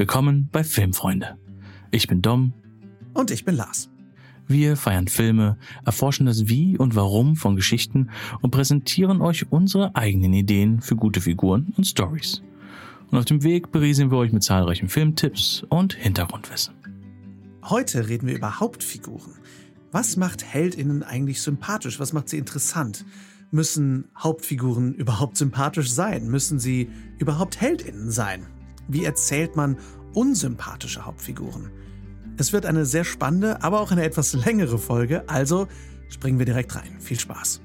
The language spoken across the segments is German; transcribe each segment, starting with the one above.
Willkommen bei Filmfreunde. Ich bin Dom. Und ich bin Lars. Wir feiern Filme, erforschen das Wie und Warum von Geschichten und präsentieren euch unsere eigenen Ideen für gute Figuren und Stories. Und auf dem Weg berieseln wir euch mit zahlreichen Filmtipps und Hintergrundwissen. Heute reden wir über Hauptfiguren. Was macht Heldinnen eigentlich sympathisch? Was macht sie interessant? Müssen Hauptfiguren überhaupt sympathisch sein? Müssen sie überhaupt Heldinnen sein? Wie erzählt man unsympathische Hauptfiguren? Es wird eine sehr spannende, aber auch eine etwas längere Folge, also springen wir direkt rein. Viel Spaß.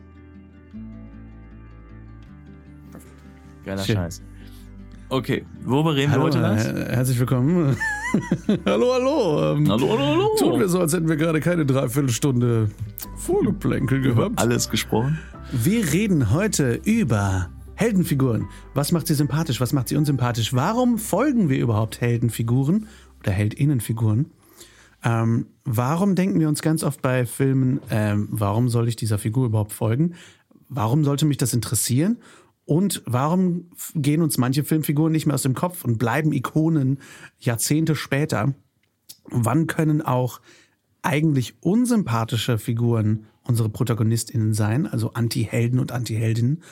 Geiler Schön. Scheiß. Okay, worüber reden hallo, wir heute, Lars? Herzlich willkommen. hallo, hallo. Ähm, hallo, hallo, hallo. Tun wir so, als hätten wir gerade keine Dreiviertelstunde Vorgeplänkel gehabt. Alles gesprochen. Wir reden heute über Heldenfiguren. Was macht sie sympathisch? Was macht sie unsympathisch? Warum folgen wir überhaupt Heldenfiguren oder Heldinnenfiguren? Ähm, warum denken wir uns ganz oft bei Filmen, ähm, warum soll ich dieser Figur überhaupt folgen? Warum sollte mich das interessieren? Und warum gehen uns manche Filmfiguren nicht mehr aus dem Kopf und bleiben Ikonen Jahrzehnte später? Wann können auch eigentlich unsympathische Figuren unsere ProtagonistInnen sein, also Anti-Helden und Anti-Heldinnen?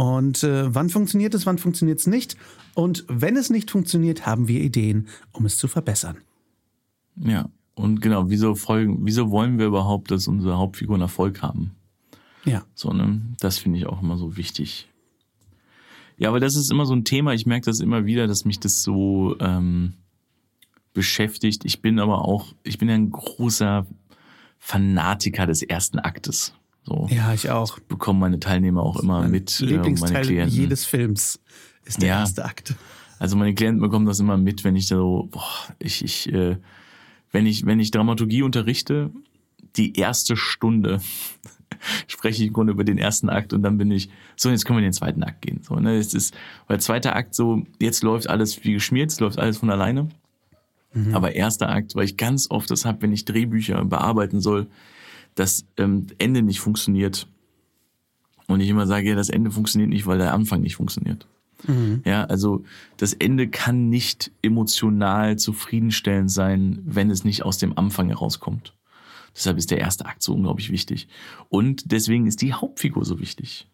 Und äh, wann funktioniert es, wann funktioniert es nicht? Und wenn es nicht funktioniert, haben wir Ideen, um es zu verbessern. Ja, und genau, wieso folgen, wieso wollen wir überhaupt, dass unsere Hauptfiguren Erfolg haben? Ja. So, ne? Das finde ich auch immer so wichtig. Ja, aber das ist immer so ein Thema. Ich merke das immer wieder, dass mich das so ähm, beschäftigt. Ich bin aber auch, ich bin ein großer Fanatiker des ersten Aktes. So. Ja, ich auch. Das bekommen meine Teilnehmer auch immer mein mit. Lieblingsteil äh, meine Klienten. jedes Films ist der Ja. erste Akt. Also meine Klienten bekommen das immer mit, wenn ich so, boah, ich, ich, äh, wenn ich, wenn ich Dramaturgie unterrichte, die erste Stunde spreche ich im Grunde über den ersten Akt und dann bin ich, so, jetzt können wir in den zweiten Akt gehen. So, ne, es ist, weil zweiter Akt so, jetzt läuft alles wie geschmiert, es läuft alles von alleine. Aber erster Akt, weil ich ganz oft das habe, wenn ich Drehbücher bearbeiten soll, das ähm, Ende nicht funktioniert. Und ich immer sage, ja, das Ende funktioniert nicht, weil der Anfang nicht funktioniert. Ja, also das Ende kann nicht emotional zufriedenstellend sein, wenn es nicht aus dem Anfang herauskommt. Deshalb ist der erste Akt so unglaublich wichtig. Und deswegen ist die Hauptfigur so wichtig.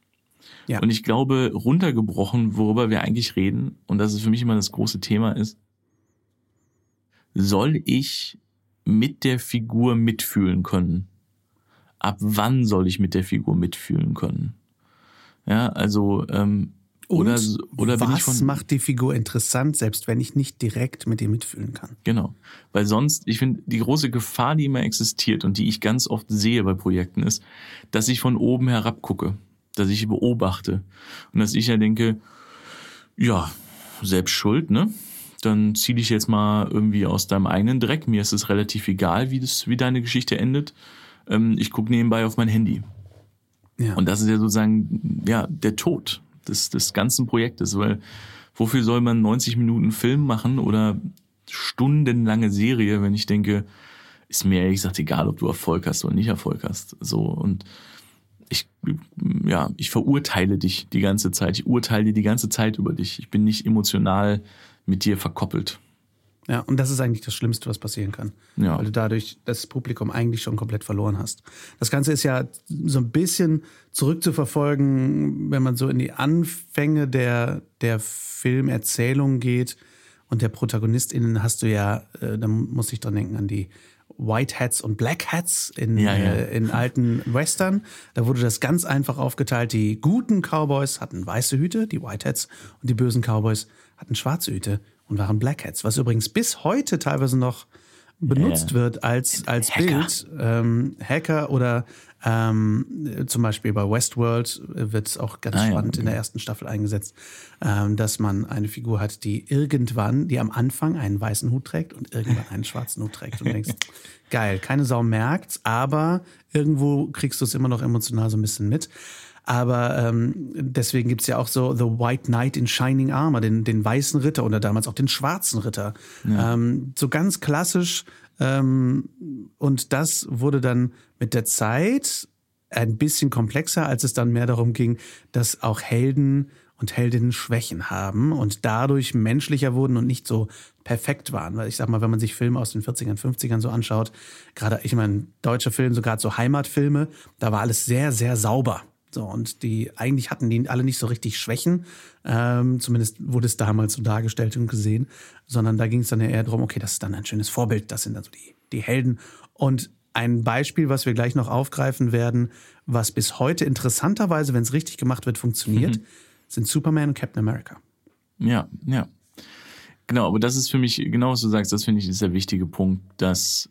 Ja. Und ich glaube, runtergebrochen, worüber wir eigentlich reden, und das ist für mich immer das große Thema ist, soll ich mit der Figur mitfühlen können? Ab wann soll ich mit der Figur mitfühlen können? Ja, also ähm, Und oder oder was von macht die Figur interessant, selbst wenn ich nicht direkt mit ihr mitfühlen kann? Genau. Weil sonst, ich finde, die große Gefahr, die immer existiert und die ich ganz oft sehe bei Projekten, ist, dass ich von oben herab gucke, dass ich beobachte und dass ich ja denke, ja, selbst schuld, ne? Dann zieh dich jetzt mal irgendwie aus deinem eigenen Dreck. Mir ist es relativ egal, wie, das, wie deine Geschichte endet. Ähm, ich gucke nebenbei auf mein Handy. Ja. Und das ist ja sozusagen ja der Tod des, des ganzen Projektes, weil wofür soll man 90 Minuten Film machen oder stundenlange Serie, wenn ich denke, ist mir ehrlich gesagt egal, ob du Erfolg hast oder nicht Erfolg hast. So und ich ja, ich verurteile dich die ganze Zeit. Ich urteile die ganze Zeit über dich. Ich bin nicht emotional mit dir verkoppelt. Ja, und das ist eigentlich das Schlimmste, was passieren kann. Ja. Weil du dadurch das Publikum eigentlich schon komplett verloren hast. Das Ganze ist ja so ein bisschen zurückzuverfolgen, wenn man so in die Anfänge der, der Filmerzählung geht und der ProtagonistInnen hast du ja, äh, da muss ich dran denken an die White Hats und Black Hats in, Ja, ja. Äh, in alten Western. Da wurde das ganz einfach aufgeteilt. Die guten Cowboys hatten weiße Hüte, die White Hats, und die bösen Cowboys hatten schwarze Hüte und waren Black Hats, was übrigens bis heute teilweise noch benutzt Ja. wird als, als Hacker. Bild. Ähm, Hacker oder ähm, zum Beispiel bei Westworld wird es auch ganz Ah, ja, spannend in okay. der ersten Staffel eingesetzt, ähm, dass man eine Figur hat, die irgendwann, die am Anfang einen weißen Hut trägt und irgendwann einen schwarzen Hut trägt. Und du denkst, geil, keine Sau merkt's, aber irgendwo kriegst du es immer noch emotional so ein bisschen mit. Aber ähm, deswegen gibt's ja auch so The White Knight in Shining Armor, den, den weißen Ritter oder damals auch den schwarzen Ritter. Ähm, so ganz klassisch. Ähm, und das wurde dann mit der Zeit ein bisschen komplexer, als es dann mehr darum ging, dass auch Helden und Heldinnen Schwächen haben und dadurch menschlicher wurden und nicht so perfekt waren. Weil ich sag mal, wenn man sich Filme aus den 40ern, 50ern so anschaut, gerade, ich meine, deutsche Filme, sogar so Heimatfilme, da war alles sehr, sehr sauber. So, und die, eigentlich hatten die alle nicht so richtig Schwächen. Ähm, zumindest wurde es damals so dargestellt und gesehen. Sondern da ging es dann eher darum, okay, das ist dann ein schönes Vorbild, das sind dann so die, die Helden. Und ein Beispiel, was wir gleich noch aufgreifen werden, was bis heute interessanterweise, wenn es richtig gemacht wird, funktioniert, mhm. sind Superman und Captain America. Ja, ja. Genau, aber das ist für mich, genau was du sagst, das finde ich ist der wichtige Punkt, dass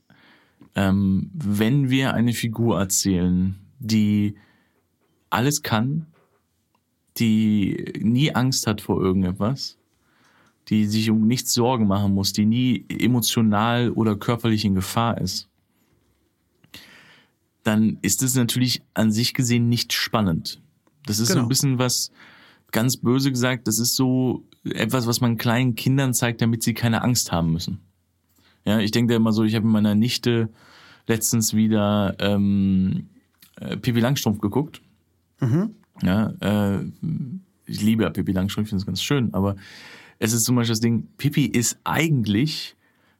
ähm, wenn wir eine Figur erzählen, die alles kann, die nie Angst hat vor irgendetwas, die sich um nichts Sorgen machen muss, die nie emotional oder körperlich in Gefahr ist, dann ist es natürlich an sich gesehen nicht spannend. Das ist genau. so ein bisschen was, ganz böse gesagt, das ist so etwas, was man kleinen Kindern zeigt, damit sie keine Angst haben müssen. Ja, ich denke da immer so, ich habe mit meiner Nichte letztens wieder ähm, äh, Pippi Langstrumpf geguckt Mhm. Ja, äh, ich liebe ja Pippi Langstrumpf, ich finde es ganz schön, aber es ist zum Beispiel das Ding, Pippi ist eigentlich,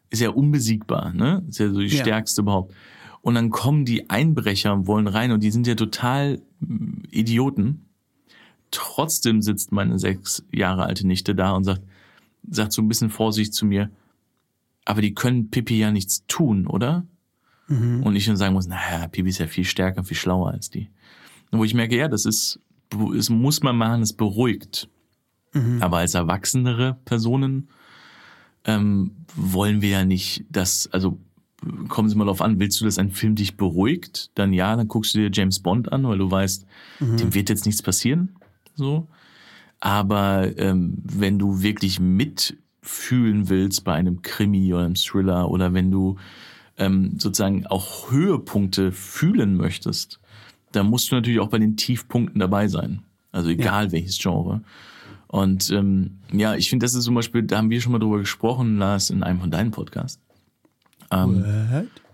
ist ja unbesiegbar, ne? Ist ja so die ja. stärkste überhaupt. Und dann kommen die Einbrecher und wollen rein und die sind ja total mm, Idioten. Trotzdem sitzt meine sechs Jahre alte Nichte da und sagt, sagt so ein bisschen vorsichtig zu mir, aber die können Pippi ja nichts tun, oder? Mhm. Und ich dann sagen muss, naja, Pippi ist ja viel stärker, viel schlauer als die. Wo ich merke, ja, das ist, es muss man machen, es beruhigt. Mhm. Aber als erwachsenere Personen ähm, wollen wir ja nicht, dass, also kommen Sie mal darauf an, willst du, dass ein Film dich beruhigt? Dann ja, dann guckst du dir James Bond an, weil du weißt, mhm. dem wird jetzt nichts passieren. So. Aber ähm, wenn du wirklich mitfühlen willst bei einem Krimi oder einem Thriller oder wenn du ähm, sozusagen auch Höhepunkte fühlen möchtest, da musst du natürlich auch bei den Tiefpunkten dabei sein. Also egal ja. welches Genre. Und ähm, ja, ich finde, das ist zum Beispiel, da haben wir schon mal drüber gesprochen, Lars, in einem von deinen Podcasts. Ähm,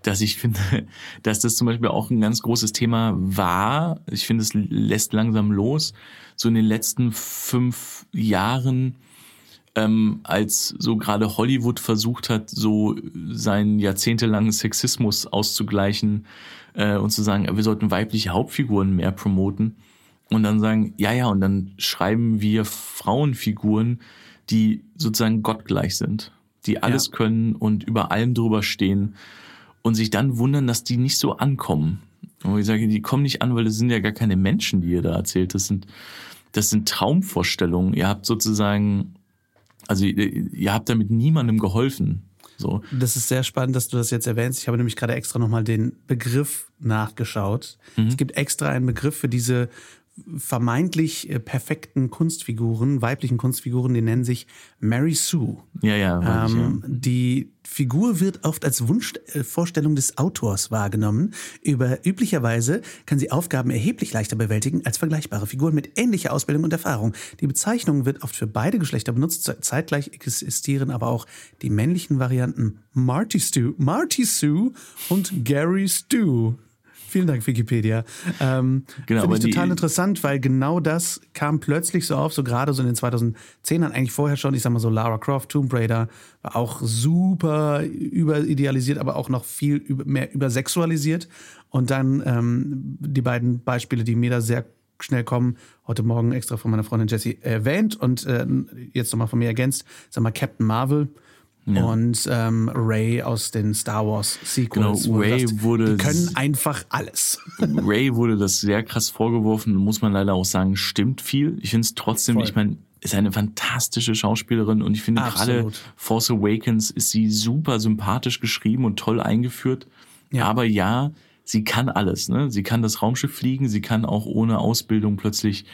dass ich finde, dass das zum Beispiel auch ein ganz großes Thema war. Ich finde, es lässt langsam los. So in den letzten fünf Jahren, ähm, als so gerade Hollywood versucht hat, so seinen jahrzehntelangen Sexismus auszugleichen, äh, und zu sagen, wir sollten weibliche Hauptfiguren mehr promoten und dann sagen, ja, ja, und dann schreiben wir Frauenfiguren, die sozusagen gottgleich sind, die alles ja. können und über allem drüber stehen und sich dann wundern, dass die nicht so ankommen. Und ich sage, die kommen nicht an, weil das sind ja gar keine Menschen, die ihr da erzählt. Das sind, das sind Traumvorstellungen. Ihr habt sozusagen, also ihr, ihr habt damit niemandem geholfen. So. Das ist sehr spannend, dass du das jetzt erwähnst. Ich habe nämlich gerade extra nochmal den Begriff nachgeschaut. Mhm. Es gibt extra einen Begriff für diese vermeintlich äh, perfekten Kunstfiguren, weiblichen Kunstfiguren, die nennen sich Mary Sue. Ja, ja, ähm, ja. Die Figur wird oft als Wunschvorstellung des Autors wahrgenommen. Über, üblicherweise kann sie Aufgaben erheblich leichter bewältigen als vergleichbare Figuren mit ähnlicher Ausbildung und Erfahrung. Die Bezeichnung wird oft für beide Geschlechter benutzt. Zeitgleich existieren aber auch die männlichen Varianten Marty Stu, Marty Sue und Gary Stu. Vielen Dank, Wikipedia. Ähm, genau, Finde ich total interessant, weil genau das kam plötzlich so auf, so gerade so in den 2010ern, eigentlich vorher schon, ich sag mal so Lara Croft, Tomb Raider, war auch super überidealisiert, aber auch noch viel über, mehr übersexualisiert. Und dann ähm, die beiden Beispiele, die mir da sehr schnell kommen, heute Morgen extra von meiner Freundin Jessie erwähnt und äh, jetzt nochmal von mir ergänzt, sag mal Captain Marvel ja. und ähm, Ray aus den Star Wars Sequels. Genau, Ray sagst, wurde. Die können einfach alles. Ray wurde das sehr krass vorgeworfen, muss man leider auch sagen, stimmt viel. Ich finde es trotzdem, Voll. ich meine, ist eine fantastische Schauspielerin und ich finde gerade Force Awakens ist sie super sympathisch geschrieben und toll eingeführt. Ja. Aber ja, sie kann alles. Ne? Sie kann das Raumschiff fliegen, sie kann auch ohne Ausbildung plötzlich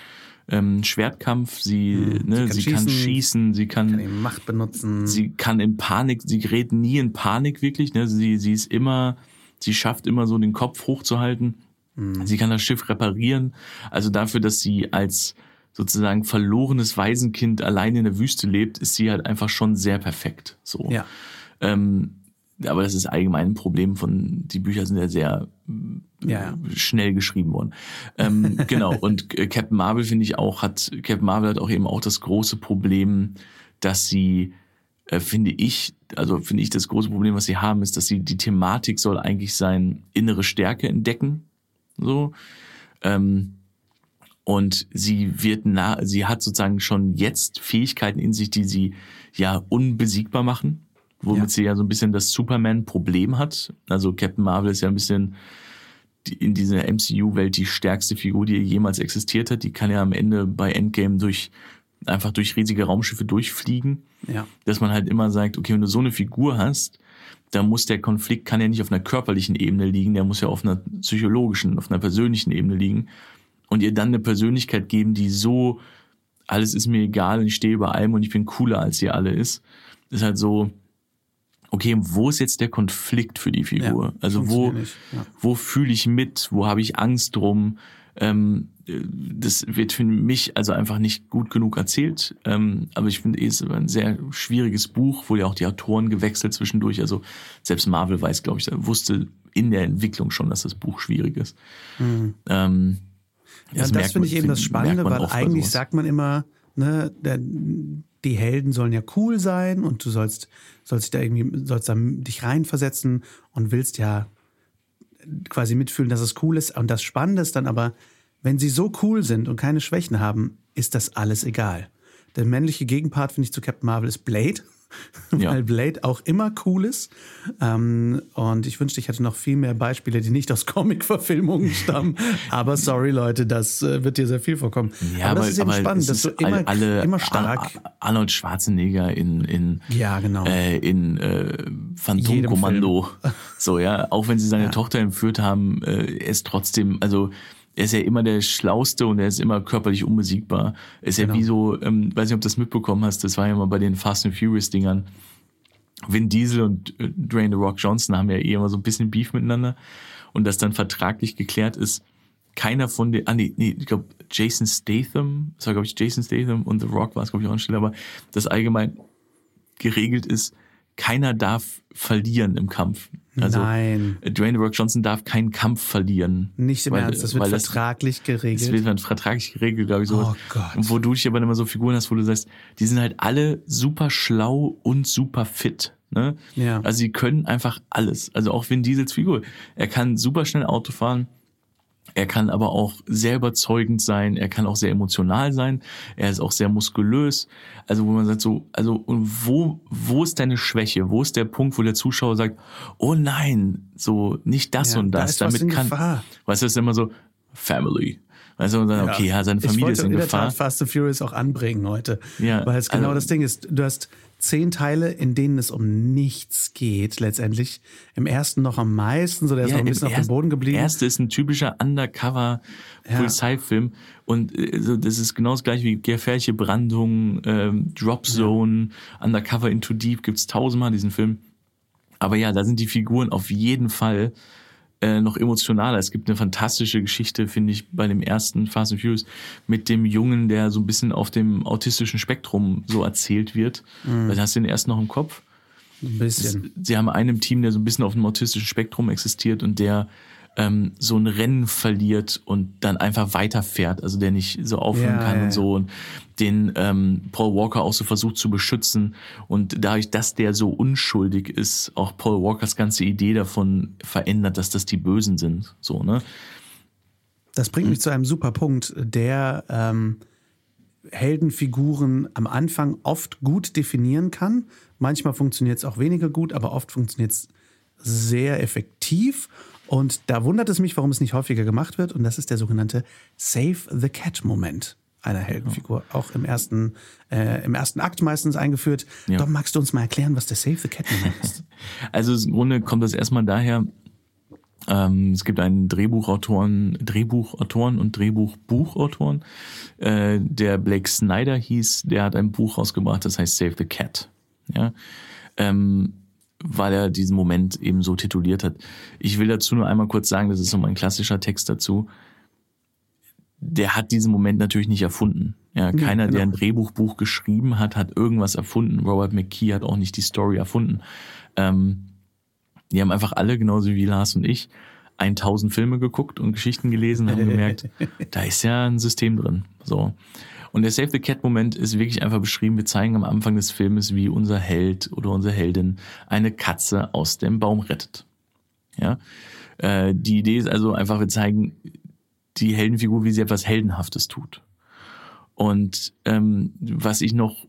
ähm, Schwertkampf, sie, hm, ne, sie, kann, sie schießen, kann schießen, sie kann, kann Macht benutzen. Sie kann in Panik, sie gerät nie in Panik wirklich, ne? Sie, sie ist immer, sie schafft immer so den Kopf hochzuhalten. Hm. Sie kann das Schiff reparieren. Also dafür, dass sie als sozusagen verlorenes Waisenkind allein in der Wüste lebt, ist sie halt einfach schon sehr perfekt. So. Ja. Ähm, aber das ist allgemein ein Problem von, die Bücher sind ja sehr Ja. schnell geschrieben worden. Ähm, genau, und äh, Captain Marvel finde ich auch, hat, Captain Marvel hat auch eben auch das große Problem, dass sie, äh, finde ich, also finde ich das große Problem, was sie haben, ist, dass sie, die Thematik soll eigentlich sein, innere Stärke entdecken, so, ähm, und sie wird na, sie hat sozusagen schon jetzt Fähigkeiten in sich, die sie ja unbesiegbar machen, womit Ja. sie ja so ein bisschen das Superman-Problem hat. Also Captain Marvel ist ja ein bisschen in dieser MCU-Welt die stärkste Figur, die jemals existiert hat. Die kann ja am Ende bei Endgame durch einfach durch riesige Raumschiffe durchfliegen. Ja. Dass man halt immer sagt, okay, wenn du so eine Figur hast, da muss der Konflikt kann ja nicht auf einer körperlichen Ebene liegen, der muss ja auf einer psychologischen, auf einer persönlichen Ebene liegen und ihr dann eine Persönlichkeit geben, die so alles ist mir egal und ich stehe über allem und ich bin cooler als ihr alle ist, ist halt so okay, wo ist jetzt der Konflikt für die Figur? Ja, also wo ja. wo fühle ich mit, wo habe ich Angst drum? Ähm, äh, das wird für mich also einfach nicht gut genug erzählt. Ähm, aber ich finde, es ist ein sehr schwieriges Buch, wurde ja auch die Autoren gewechselt zwischendurch. Also selbst Marvel weiß, glaube ich, wusste in der Entwicklung schon, dass das Buch schwierig ist. Ähm, Ja, das, finde ich eben das Spannende, weil eigentlich sagt man immer, ne, der, die Helden sollen ja cool sein und du sollst, sollst dich da irgendwie, sollst da dich reinversetzen und willst ja quasi mitfühlen, dass es cool ist. Und das Spannende ist dann aber, wenn sie so cool sind und keine Schwächen haben, ist das alles egal. Der männliche Gegenpart, finde ich, zu Captain Marvel ist Blade. Ja. Weil Blade auch immer cool ist. Ähm, und ich wünschte, ich hätte noch viel mehr Beispiele, die nicht aus Comic-Verfilmungen stammen. aber sorry, Leute, das äh, wird dir sehr viel vorkommen. aber, das ist eben spannend, dass du ist immer, alle, immer stark. Ar- Arnold Schwarzenegger in, in Ja, genau. äh, in äh, Phantomkommando. So, ja, auch wenn sie seine Tochter entführt haben, äh, ist trotzdem, also er ist ja immer der Schlauste und er ist immer körperlich unbesiegbar. Er ist Genau. ja wie so, ähm, weiß nicht, ob du das mitbekommen hast, das war ja mal bei den Fast and Furious Dingern. Vin Diesel und äh, Dwayne The Rock Johnson haben ja eh immer so ein bisschen Beef miteinander und das dann vertraglich geklärt ist, keiner von den, ah nee, nee ich glaube Jason Statham, das war glaube ich Jason Statham und The Rock war es glaube ich auch anstelle, aber das allgemein geregelt ist, keiner darf verlieren im Kampf. Also Nein. Dwayne Rock Johnson darf keinen Kampf verlieren. Nicht im Weil- Ernst, das wird vertraglich geregelt. das wird dann vertraglich geregelt, glaube ich, so. Oh Gott. Und wo du dich aber immer so Figuren hast, wo du sagst, die sind halt alle super schlau und super fit. Ne? Ja. Also sie können einfach alles. Also auch Vin Diesels Figur. Er kann super schnell Auto fahren. Er kann aber auch sehr überzeugend sein. Er kann auch sehr emotional sein. Er ist auch sehr muskulös. Also wo man sagt so, also und wo wo ist deine Schwäche? Wo ist der Punkt, wo der Zuschauer sagt, oh nein, so nicht das Ja, und da das. was Damit kann, Gefahr. weißt du, es ist immer so Family. Weißt du, und dann, okay, ja, seine ich Familie wollte ist in in der Gefahr. Tat Fast and Furious auch anbringen heute. Ja, Weil es genau also- das Ding ist. Du hast zehn Teile, in denen es um nichts geht, letztendlich. Im ersten noch am meisten, so der ist noch ein bisschen auf dem Boden geblieben. Erste ist ein typischer Undercover-Polizeifilm und äh, so, das ist genau das gleiche wie gefährliche Brandung, ähm, Drop Zone, Undercover into Deep, gibt's tausendmal diesen Film. Aber ja, da sind die Figuren auf jeden Fall äh, noch emotionaler. Es gibt eine fantastische Geschichte, finde ich, bei dem ersten Fast and Furious mit dem Jungen, der so ein bisschen auf dem autistischen Spektrum so erzählt wird. Mhm. Weil hast du den erst noch im Kopf? ein bisschen. sie haben einen im Team, der so ein bisschen auf dem autistischen Spektrum existiert und der ähm, so ein Rennen verliert und dann einfach weiterfährt, also der nicht so aufhören Ja, kann ja, und so und den ähm, Paul Walker auch so versucht zu beschützen und dadurch, dass der so unschuldig ist, auch Paul Walkers ganze Idee davon verändert, dass das die Bösen sind, so ne? Das bringt mich zu einem super Punkt, der ähm, Heldenfiguren am Anfang oft gut definieren kann. Manchmal funktioniert es auch weniger gut, aber oft funktioniert es sehr effektiv. Und da wundert es mich, warum es nicht häufiger gemacht wird. Und das ist der sogenannte Save the Cat-Moment einer Heldenfigur. Auch im ersten, äh, im ersten Akt meistens eingeführt. Ja. Dom, magst du uns mal erklären, was der Save the Cat-Moment ist? Also im Grunde kommt das erstmal daher, ähm, es gibt einen Drehbuchautoren, Drehbuchautoren und Drehbuchbuchautoren, äh, der Blake Snyder hieß, der hat ein Buch rausgebracht, das heißt Save the Cat. Ja. Ähm, weil er diesen Moment eben so tituliert hat. Ich will dazu nur einmal kurz sagen, das ist so mein klassischer Text dazu. Der hat diesen Moment natürlich nicht erfunden. Ja, keiner, der ein genau. Drehbuchbuch geschrieben hat, hat irgendwas erfunden. Robert McKee hat auch nicht die Story erfunden. Ähm, Die haben einfach alle, genauso wie Lars und ich, 1000 Filme geguckt und Geschichten gelesen und haben gemerkt, da ist ja ein System drin. So. Und der Save the Cat Moment ist wirklich einfach beschrieben. Wir zeigen am Anfang des Filmes, wie unser Held oder unsere Heldin eine Katze aus dem Baum rettet. Ja. Äh, die Idee ist also einfach, wir zeigen die Heldenfigur, wie sie etwas Heldenhaftes tut. Und ähm, was ich noch,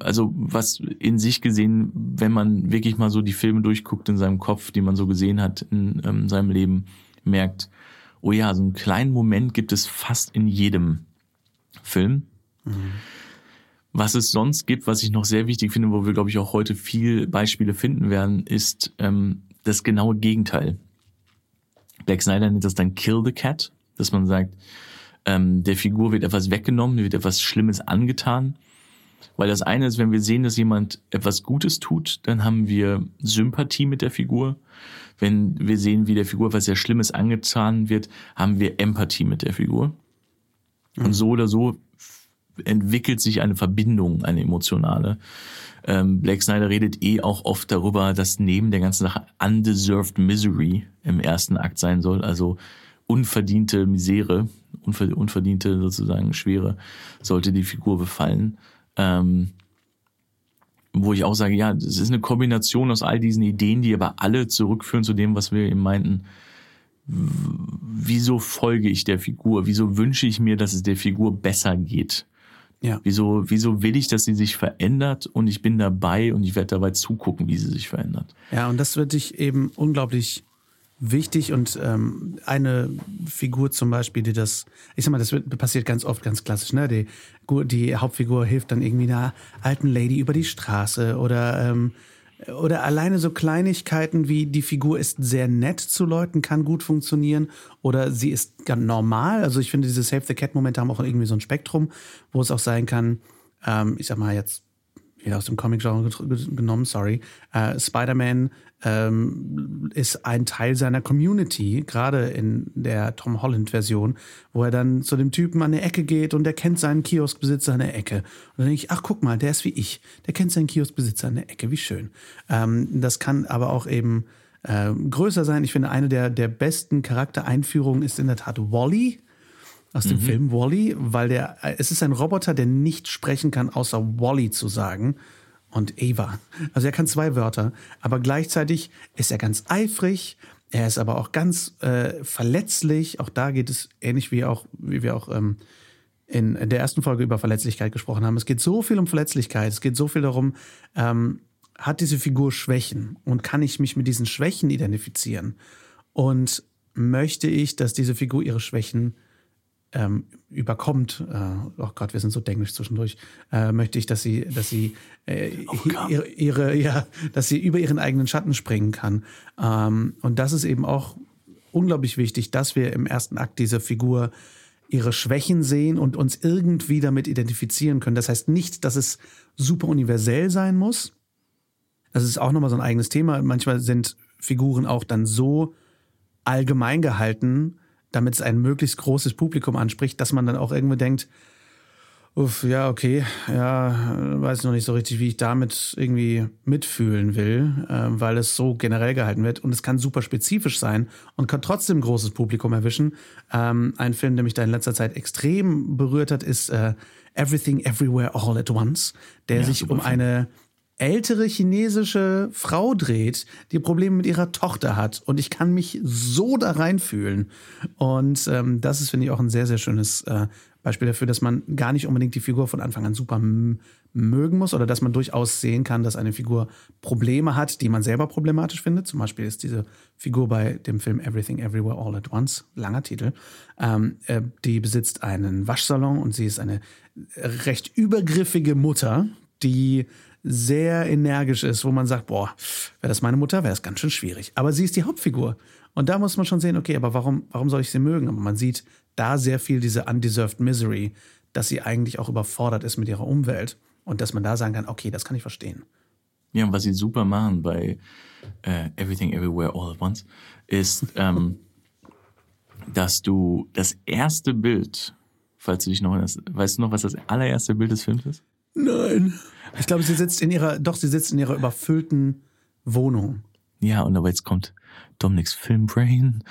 also was in sich gesehen, wenn man wirklich mal so die Filme durchguckt in seinem Kopf, die man so gesehen hat in ähm, seinem Leben, merkt, oh ja, so einen kleinen Moment gibt es fast in jedem Film. Mhm. Was es sonst gibt, was ich noch sehr wichtig finde, wo wir, glaube ich, auch heute viel Beispiele finden werden, ist ähm, das genaue Gegenteil. Black Snyder nennt das dann Kill the Cat, dass man sagt, ähm, der Figur wird etwas weggenommen, wird etwas Schlimmes angetan. Weil das eine ist, wenn wir sehen, dass jemand etwas Gutes tut, dann haben wir Sympathie mit der Figur. Wenn wir sehen, wie der Figur etwas sehr Schlimmes angetan wird, haben wir Empathie mit der Figur. Und mhm. so oder so entwickelt sich eine Verbindung, eine emotionale. Ähm, Blake Snyder redet eh auch oft darüber, dass neben der ganzen Sache undeserved misery im ersten Akt sein soll, also unverdiente Misere, unverdiente sozusagen Schwere, sollte die Figur befallen. Ähm, wo ich auch sage, ja, es ist eine Kombination aus all diesen Ideen, die aber alle zurückführen zu dem, was wir eben meinten, wieso folge ich der Figur? Wieso wünsche ich mir, dass es der Figur besser geht? Ja. Wieso, wieso will ich, dass sie sich verändert und ich bin dabei und ich werde dabei zugucken, wie sie sich verändert? Ja, und das wird dich eben unglaublich wichtig und ähm, eine Figur zum Beispiel, die das, ich sag mal, das wird, passiert ganz oft, ganz klassisch, ne? Die, die Hauptfigur hilft dann irgendwie einer alten Lady über die Straße oder ähm, oder alleine so Kleinigkeiten wie die Figur ist sehr nett zu Leuten, kann gut funktionieren oder sie ist ganz normal. Also ich finde, diese Save the Cat-Momente haben auch irgendwie so ein Spektrum, wo es auch sein kann, ähm, ich sag mal jetzt wieder aus dem Comic-Genre genommen, sorry. Äh, Spider-Man ähm, ist ein Teil seiner Community, gerade in der Tom Holland-Version, wo er dann zu dem Typen an der Ecke geht und der kennt seinen Kioskbesitzer an der Ecke. Und dann denke ich, ach guck mal, der ist wie ich. Der kennt seinen Kioskbesitzer an der Ecke, wie schön. Ähm, das kann aber auch eben äh, größer sein. Ich finde, eine der, der besten Charaktereinführungen ist in der Tat Wally aus dem mhm. Film Wally, weil der es ist ein Roboter, der nicht sprechen kann, außer Wally zu sagen und Eva. Also er kann zwei Wörter, aber gleichzeitig ist er ganz eifrig. Er ist aber auch ganz äh, verletzlich. Auch da geht es ähnlich wie auch wie wir auch ähm, in, der ersten Folge über Verletzlichkeit gesprochen haben. Es geht so viel um Verletzlichkeit. Es geht so viel darum, ähm, hat diese Figur Schwächen und kann ich mich mit diesen Schwächen identifizieren? Und möchte ich, dass diese Figur ihre Schwächen ähm, überkommt, äh, oh Gott, wir sind so denglisch zwischendurch, äh, möchte ich, dass sie, dass sie äh, oh ihre, ihre, ja, dass sie über ihren eigenen Schatten springen kann. Ähm, und das ist eben auch unglaublich wichtig, dass wir im ersten Akt diese Figur ihre Schwächen sehen und uns irgendwie damit identifizieren können. Das heißt nicht, dass es super universell sein muss. Das ist auch nochmal so ein eigenes Thema. Manchmal sind Figuren auch dann so allgemein gehalten, damit es ein möglichst großes Publikum anspricht, dass man dann auch irgendwo denkt, uff, ja, okay, ja, weiß noch nicht so richtig, wie ich damit irgendwie mitfühlen will, äh, weil es so generell gehalten wird. Und es kann super spezifisch sein und kann trotzdem ein großes Publikum erwischen. Ähm, ein Film, der mich da in letzter Zeit extrem berührt hat, ist äh, Everything Everywhere All at Once, der ja, sich um eine ältere chinesische Frau dreht, die Probleme mit ihrer Tochter hat. Und ich kann mich so da reinfühlen. Und ähm, das ist, finde ich, auch ein sehr, sehr schönes äh, Beispiel dafür, dass man gar nicht unbedingt die Figur von Anfang an super mögen muss oder dass man durchaus sehen kann, dass eine Figur Probleme hat, die man selber problematisch findet. Zum Beispiel ist diese Figur bei dem Film Everything Everywhere All at Once, langer Titel, ähm, äh, die besitzt einen Waschsalon und sie ist eine recht übergriffige Mutter, die sehr energisch ist, wo man sagt, boah, wäre das meine Mutter, wäre das ganz schön schwierig. Aber sie ist die Hauptfigur. Und da muss man schon sehen, okay, aber warum, warum soll ich sie mögen? Aber man sieht da sehr viel diese undeserved misery, dass sie eigentlich auch überfordert ist mit ihrer Umwelt. Und dass man da sagen kann, okay, das kann ich verstehen. Ja, und was sie super machen bei äh, Everything Everywhere All at Once, ist, ähm, dass du das erste Bild, falls du dich noch, weißt du noch, was das allererste Bild des Films ist? Nein. Ich glaube, sie sitzt in ihrer, doch, sie sitzt in ihrer überfüllten Wohnung. Ja, und aber jetzt kommt Dominics Filmbrain.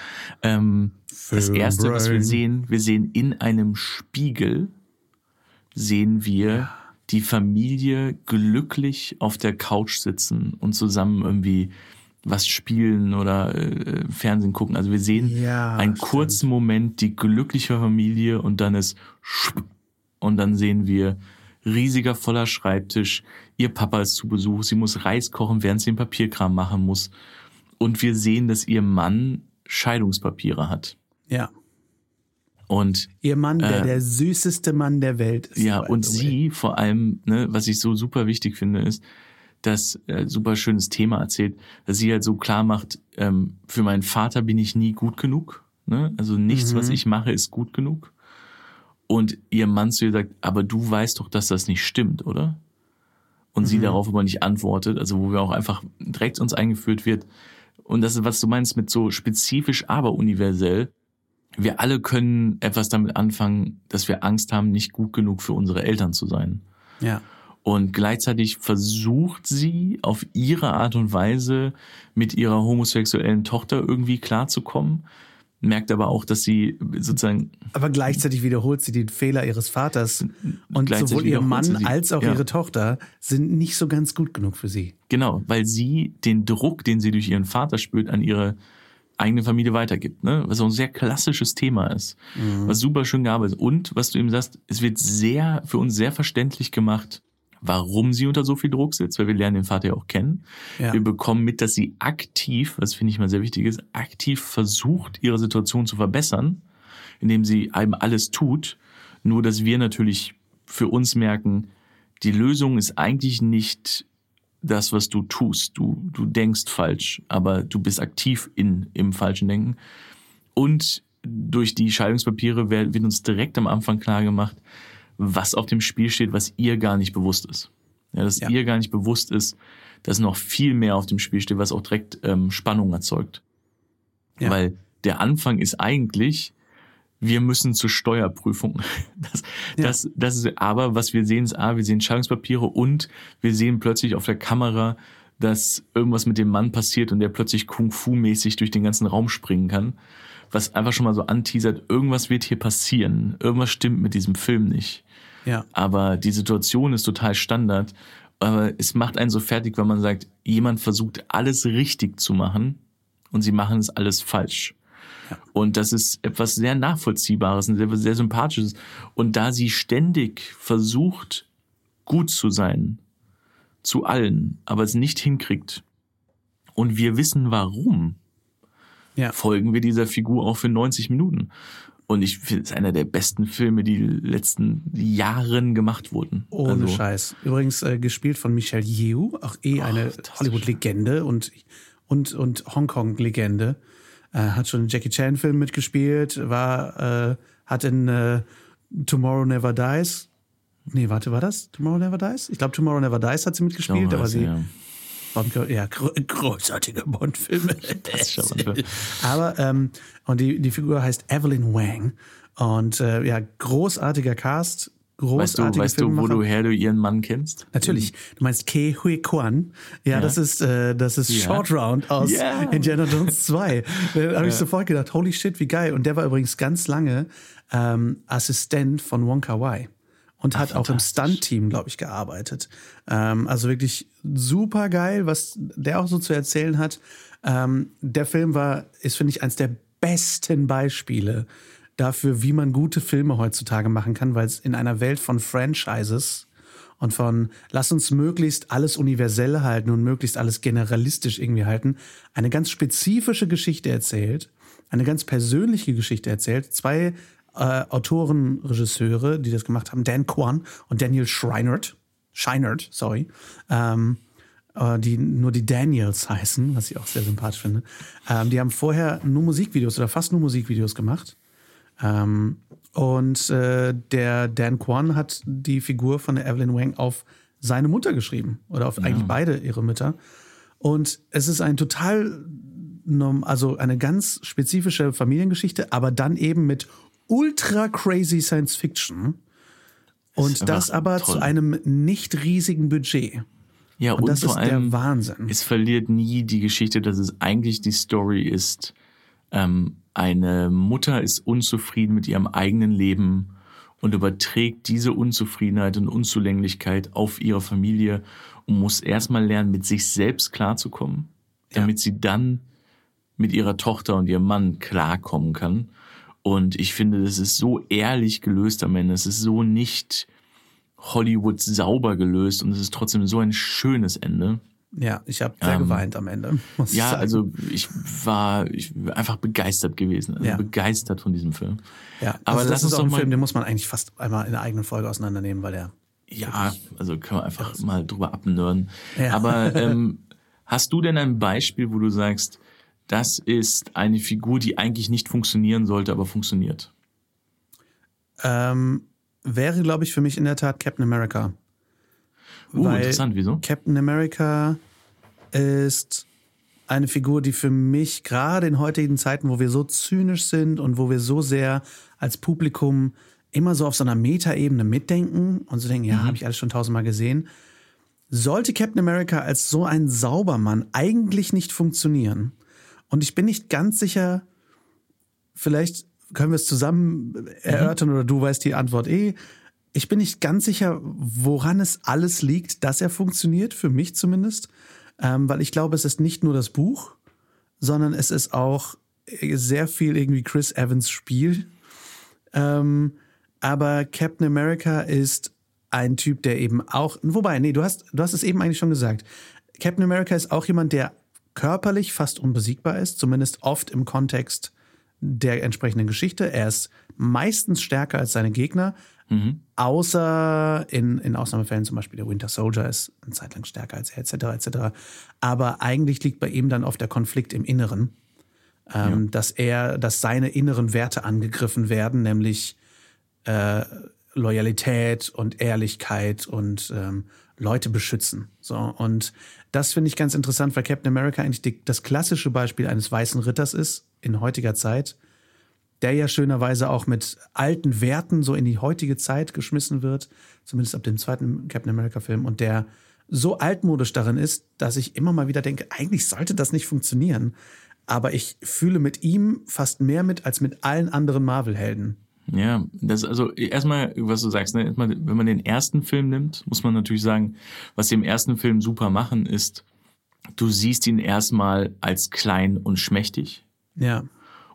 Ähm, das erste, was wir sehen, wir sehen in einem Spiegel, sehen wir die Familie glücklich auf der Couch sitzen und zusammen irgendwie was spielen oder äh, Fernsehen gucken. Also wir sehen Ja, einen stimmt. kurzen Moment die glückliche Familie und dann ist und dann sehen wir riesiger voller Schreibtisch. Ihr Papa ist zu Besuch. Sie muss Reis kochen, während sie den Papierkram machen muss. Und wir sehen, dass ihr Mann Scheidungspapiere hat. Ja. Und Ihr Mann, der Äh, der süßeste Mann der Welt ist. ja, und sie vor allem, ne, was ich so super wichtig finde, ist, dass äh, super schönes Thema erzählt, dass sie halt so klar macht, ähm, für meinen Vater bin ich nie gut genug. Ne? Also nichts, Mhm. was ich mache, ist gut genug. Und ihr Mann zu ihr sagt, aber du weißt doch, dass das nicht stimmt, oder? Und sie Mhm. darauf aber nicht antwortet, also wo wir auch einfach direkt uns eingeführt wird. Und das ist, was du meinst mit so spezifisch, aber universell. Wir alle können etwas damit anfangen, dass wir Angst haben, nicht gut genug für unsere Eltern zu sein. Ja. Und gleichzeitig versucht sie auf ihre Art und Weise mit ihrer homosexuellen Tochter irgendwie klarzukommen, merkt aber auch, dass sie sozusagen Aber gleichzeitig wiederholt sie den Fehler ihres Vaters. Und sowohl ihr Mann als auch Ja. ihre Tochter sind nicht so ganz gut genug für sie. Genau, weil sie den Druck, den sie durch ihren Vater spürt, an ihre eigene Familie weitergibt, ne? Was so ein sehr klassisches Thema ist, was super schön gearbeitet ist. Und was du eben sagst, es wird sehr, für uns sehr verständlich gemacht, warum sie unter so viel Druck sitzt, weil wir lernen den Vater ja auch kennen. Ja. Wir bekommen mit, dass sie aktiv, was finde ich mal sehr wichtig ist, aktiv versucht, ihre Situation zu verbessern, indem sie einem alles tut. Nur, dass wir natürlich für uns merken, die Lösung ist eigentlich nicht das, was du tust. Du, du denkst falsch, aber du bist aktiv in, im falschen Denken. Und durch die Scheidungspapiere wird wird uns direkt am Anfang klar gemacht, was auf dem Spiel steht, was ihr gar nicht bewusst ist. Ja, dass Ja. ihr gar nicht bewusst ist, dass noch viel mehr auf dem Spiel steht, was auch direkt ähm, Spannung erzeugt. Ja. Weil der Anfang ist eigentlich, wir müssen zur Steuerprüfung. Das, Ja. das, das ist, aber was wir sehen ist, ah, wir sehen Scheidungspapiere und wir sehen plötzlich auf der Kamera, dass irgendwas mit dem Mann passiert und der plötzlich Kung-Fu-mäßig durch den ganzen Raum springen kann. Was einfach schon mal so anteasert, irgendwas wird hier passieren. Irgendwas stimmt mit diesem Film nicht. Ja. Aber die Situation ist total Standard. Aber es macht einen so fertig, wenn man sagt, jemand versucht alles richtig zu machen und sie machen es alles falsch. Und das ist etwas sehr Nachvollziehbares und sehr, sehr Sympathisches. Und da sie ständig versucht, gut zu sein, zu allen, aber es nicht hinkriegt, und wir wissen warum, Ja. folgen wir dieser Figur auch für 90 Minuten. Und ich finde es einer der besten Filme, die letzten Jahren gemacht wurden. Ohne Also, Scheiß. Übrigens äh, gespielt von Michelle Yeoh, auch eh eine fantastisch. Hollywood-Legende und, und, und Hongkong-Legende. Äh, hat schon in Jackie Chan-Filmen mitgespielt, war, äh, hat in äh, Tomorrow Never Dies. Nee, warte, war das? Tomorrow Never Dies? Ich glaube, Tomorrow Never Dies hat sie mitgespielt, aber sie. ja. Ja, gro großartige Bond-Filme. Aber, ähm, und die, die Figur heißt Evelyn Wang. Und äh, ja, großartiger Cast, Weißt du, großartige weißt du, wo du her du ihren Mann kennst? Natürlich. Du meinst Ke Hui Kwan. Ja, Ja. das ist, äh, das ist Ja. Short Round aus Ja. Indiana Jones 2. Da habe ich sofort gedacht, holy shit, wie geil. Und der war übrigens ganz lange ähm, Assistent von Wong Kar Wai. Und hat auch im. Stunt-Team, glaube ich, gearbeitet. Ähm, also wirklich super geil, was der auch so zu erzählen hat. Ähm, der Film war, ist, finde ich, eins der besten Beispiele dafür, wie man gute Filme heutzutage machen kann, weil es in einer Welt von Franchises und von lass uns möglichst alles universell halten und möglichst alles generalistisch irgendwie halten, eine ganz spezifische Geschichte erzählt, eine ganz persönliche Geschichte erzählt. Zwei äh, Autoren, Regisseure, die das gemacht haben, Dan Kwan und Daniel Scheinert, Scheinert, sorry, ähm, äh, die nur die Daniels heißen, was ich auch sehr sympathisch finde. Ähm, die haben vorher nur Musikvideos oder fast nur Musikvideos gemacht. Ähm, und äh, der Dan Kwan hat die Figur von der Evelyn Wang auf seine Mutter geschrieben oder auf eigentlich beide ihre Mütter. Und es ist ein total, also eine ganz spezifische Familiengeschichte, aber dann eben mit ultra crazy Science Fiction. Und das aber toll. zu einem nicht riesigen Budget. Ja, und, und das vor ist allem, der Wahnsinn. Es verliert nie die Geschichte, dass es eigentlich die Story ist, ähm, eine Mutter ist unzufrieden mit ihrem eigenen Leben und überträgt diese Unzufriedenheit und Unzulänglichkeit auf ihre Familie und muss erstmal lernen, mit sich selbst klarzukommen, damit sie dann mit ihrer Tochter und ihrem Mann klarkommen kann. Und ich finde, das ist so ehrlich gelöst am Ende. Es ist so nicht Hollywood sauber gelöst und es ist trotzdem so ein schönes Ende. Ja, ich habe sehr Ähm, geweint am Ende. Ja, sagen. also ich war ich war einfach begeistert gewesen, also Ja. begeistert von diesem Film. ja, aber also das ist auch ein Film, den muss man eigentlich fast einmal in einer eigenen Folge auseinandernehmen, weil der Ja, also können wir einfach mal drüber abnörden. Ja. Aber ähm, hast du denn ein Beispiel, wo du sagst, das ist eine Figur, die eigentlich nicht funktionieren sollte, aber funktioniert? ähm, wäre, glaube ich, für mich in der Tat Captain America. Uh, Weil interessant, wieso? Captain America ist eine Figur, die für mich gerade in heutigen Zeiten, wo wir so zynisch sind und wo wir so sehr als Publikum immer so auf so einer Metaebene mitdenken und so denken, ja, habe ich alles schon tausendmal gesehen, sollte Captain America als so ein Saubermann eigentlich nicht funktionieren. Und ich bin nicht ganz sicher, vielleicht können wir es zusammen erörtern oder du weißt die Antwort eh. Ich bin nicht ganz sicher, woran es alles liegt, dass er funktioniert, für mich zumindest. Ähm, weil ich glaube, es ist nicht nur das Buch, sondern es ist auch sehr viel irgendwie Chris Evans Spiel. Ähm, aber Captain America ist ein Typ, der eben auch, wobei, nee, du hast, du hast es eben eigentlich schon gesagt. Captain America ist auch jemand, der körperlich fast unbesiegbar ist, zumindest oft im Kontext der entsprechenden Geschichte. Er ist meistens stärker als seine Gegner, außer in, in Ausnahmefällen zum Beispiel der Winter Soldier ist eine Zeit lang stärker als er, etc., etc. Aber eigentlich liegt bei ihm dann oft der Konflikt im Inneren, ähm, dass er, dass seine inneren Werte angegriffen werden, nämlich äh, Loyalität und Ehrlichkeit und ähm, Leute beschützen. So und das finde ich ganz interessant, weil Captain America eigentlich die, das klassische Beispiel eines weißen Ritters ist in heutiger Zeit, der ja schönerweise auch mit alten Werten so in die heutige Zeit geschmissen wird, zumindest ab dem zweiten Captain America Film und der so altmodisch darin ist, dass ich immer mal wieder denke, eigentlich sollte das nicht funktionieren, aber ich fühle mit ihm fast mehr mit als mit allen anderen Marvel-Helden. Ja, das also erstmal, was du sagst, ne, erstmal, wenn man den ersten Film nimmt, muss man natürlich sagen, was sie im ersten Film super machen, ist, du siehst ihn erstmal als klein und schmächtig Ja,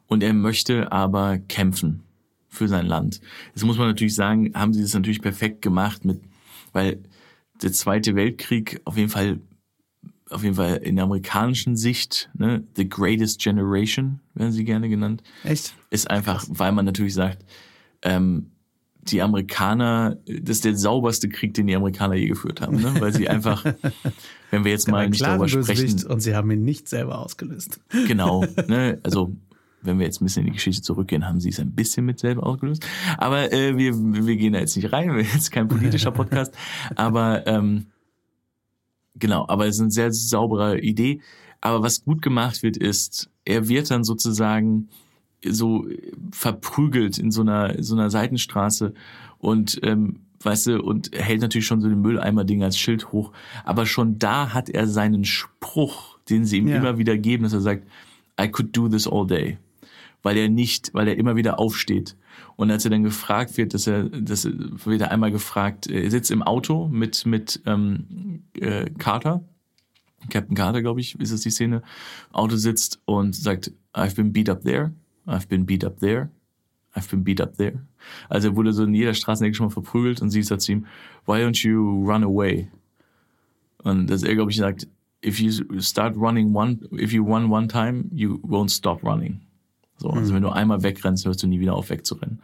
und er möchte aber kämpfen für sein Land. Jetzt muss man natürlich sagen, haben sie das natürlich perfekt gemacht mit, weil der Zweite Weltkrieg auf jeden Fall, auf jeden Fall in der amerikanischen Sicht, ne, the greatest generation werden sie gerne genannt echt? ist einfach, weil man natürlich sagt, ähm, die Amerikaner, das ist der sauberste Krieg, den die Amerikaner je geführt haben, ne? weil sie einfach, wenn wir jetzt mal nicht darüber sprechen, und sie haben ihn nicht selber ausgelöst. genau, ne? also wenn wir jetzt ein bisschen in die Geschichte zurückgehen, haben sie es ein bisschen mit selber ausgelöst. Aber äh, wir, wir gehen da jetzt nicht rein, wir sind jetzt kein politischer Podcast. aber ähm, genau, aber es ist eine sehr saubere Idee. Aber was gut gemacht wird, ist, er wird dann sozusagen so verprügelt in so einer so einer Seitenstraße und ähm, weißt du und hält natürlich schon so den Mülleimer-Ding als Schild hoch. Aber schon da hat er seinen Spruch, den sie ihm Ja. immer wieder geben, dass er sagt, I could do this all day weil er nicht, weil er immer wieder aufsteht. Und als er dann gefragt wird, dass er, dass er wird er einmal gefragt, er sitzt im Auto mit mit ähm, äh, Carter, Captain Carter, glaube ich, ist das die Szene, Auto sitzt und sagt, I've been beat up there, I've been beat up there, I've been beat up there. Also er wurde so in jeder Straßenecke schon mal verprügelt und sie sagt zu ihm, why don't you run away? Und dass er, glaube ich, sagt, if you start running one, if you run one time, you won't stop running. So, also wenn du einmal wegrennst, hörst du nie wieder auf wegzurennen.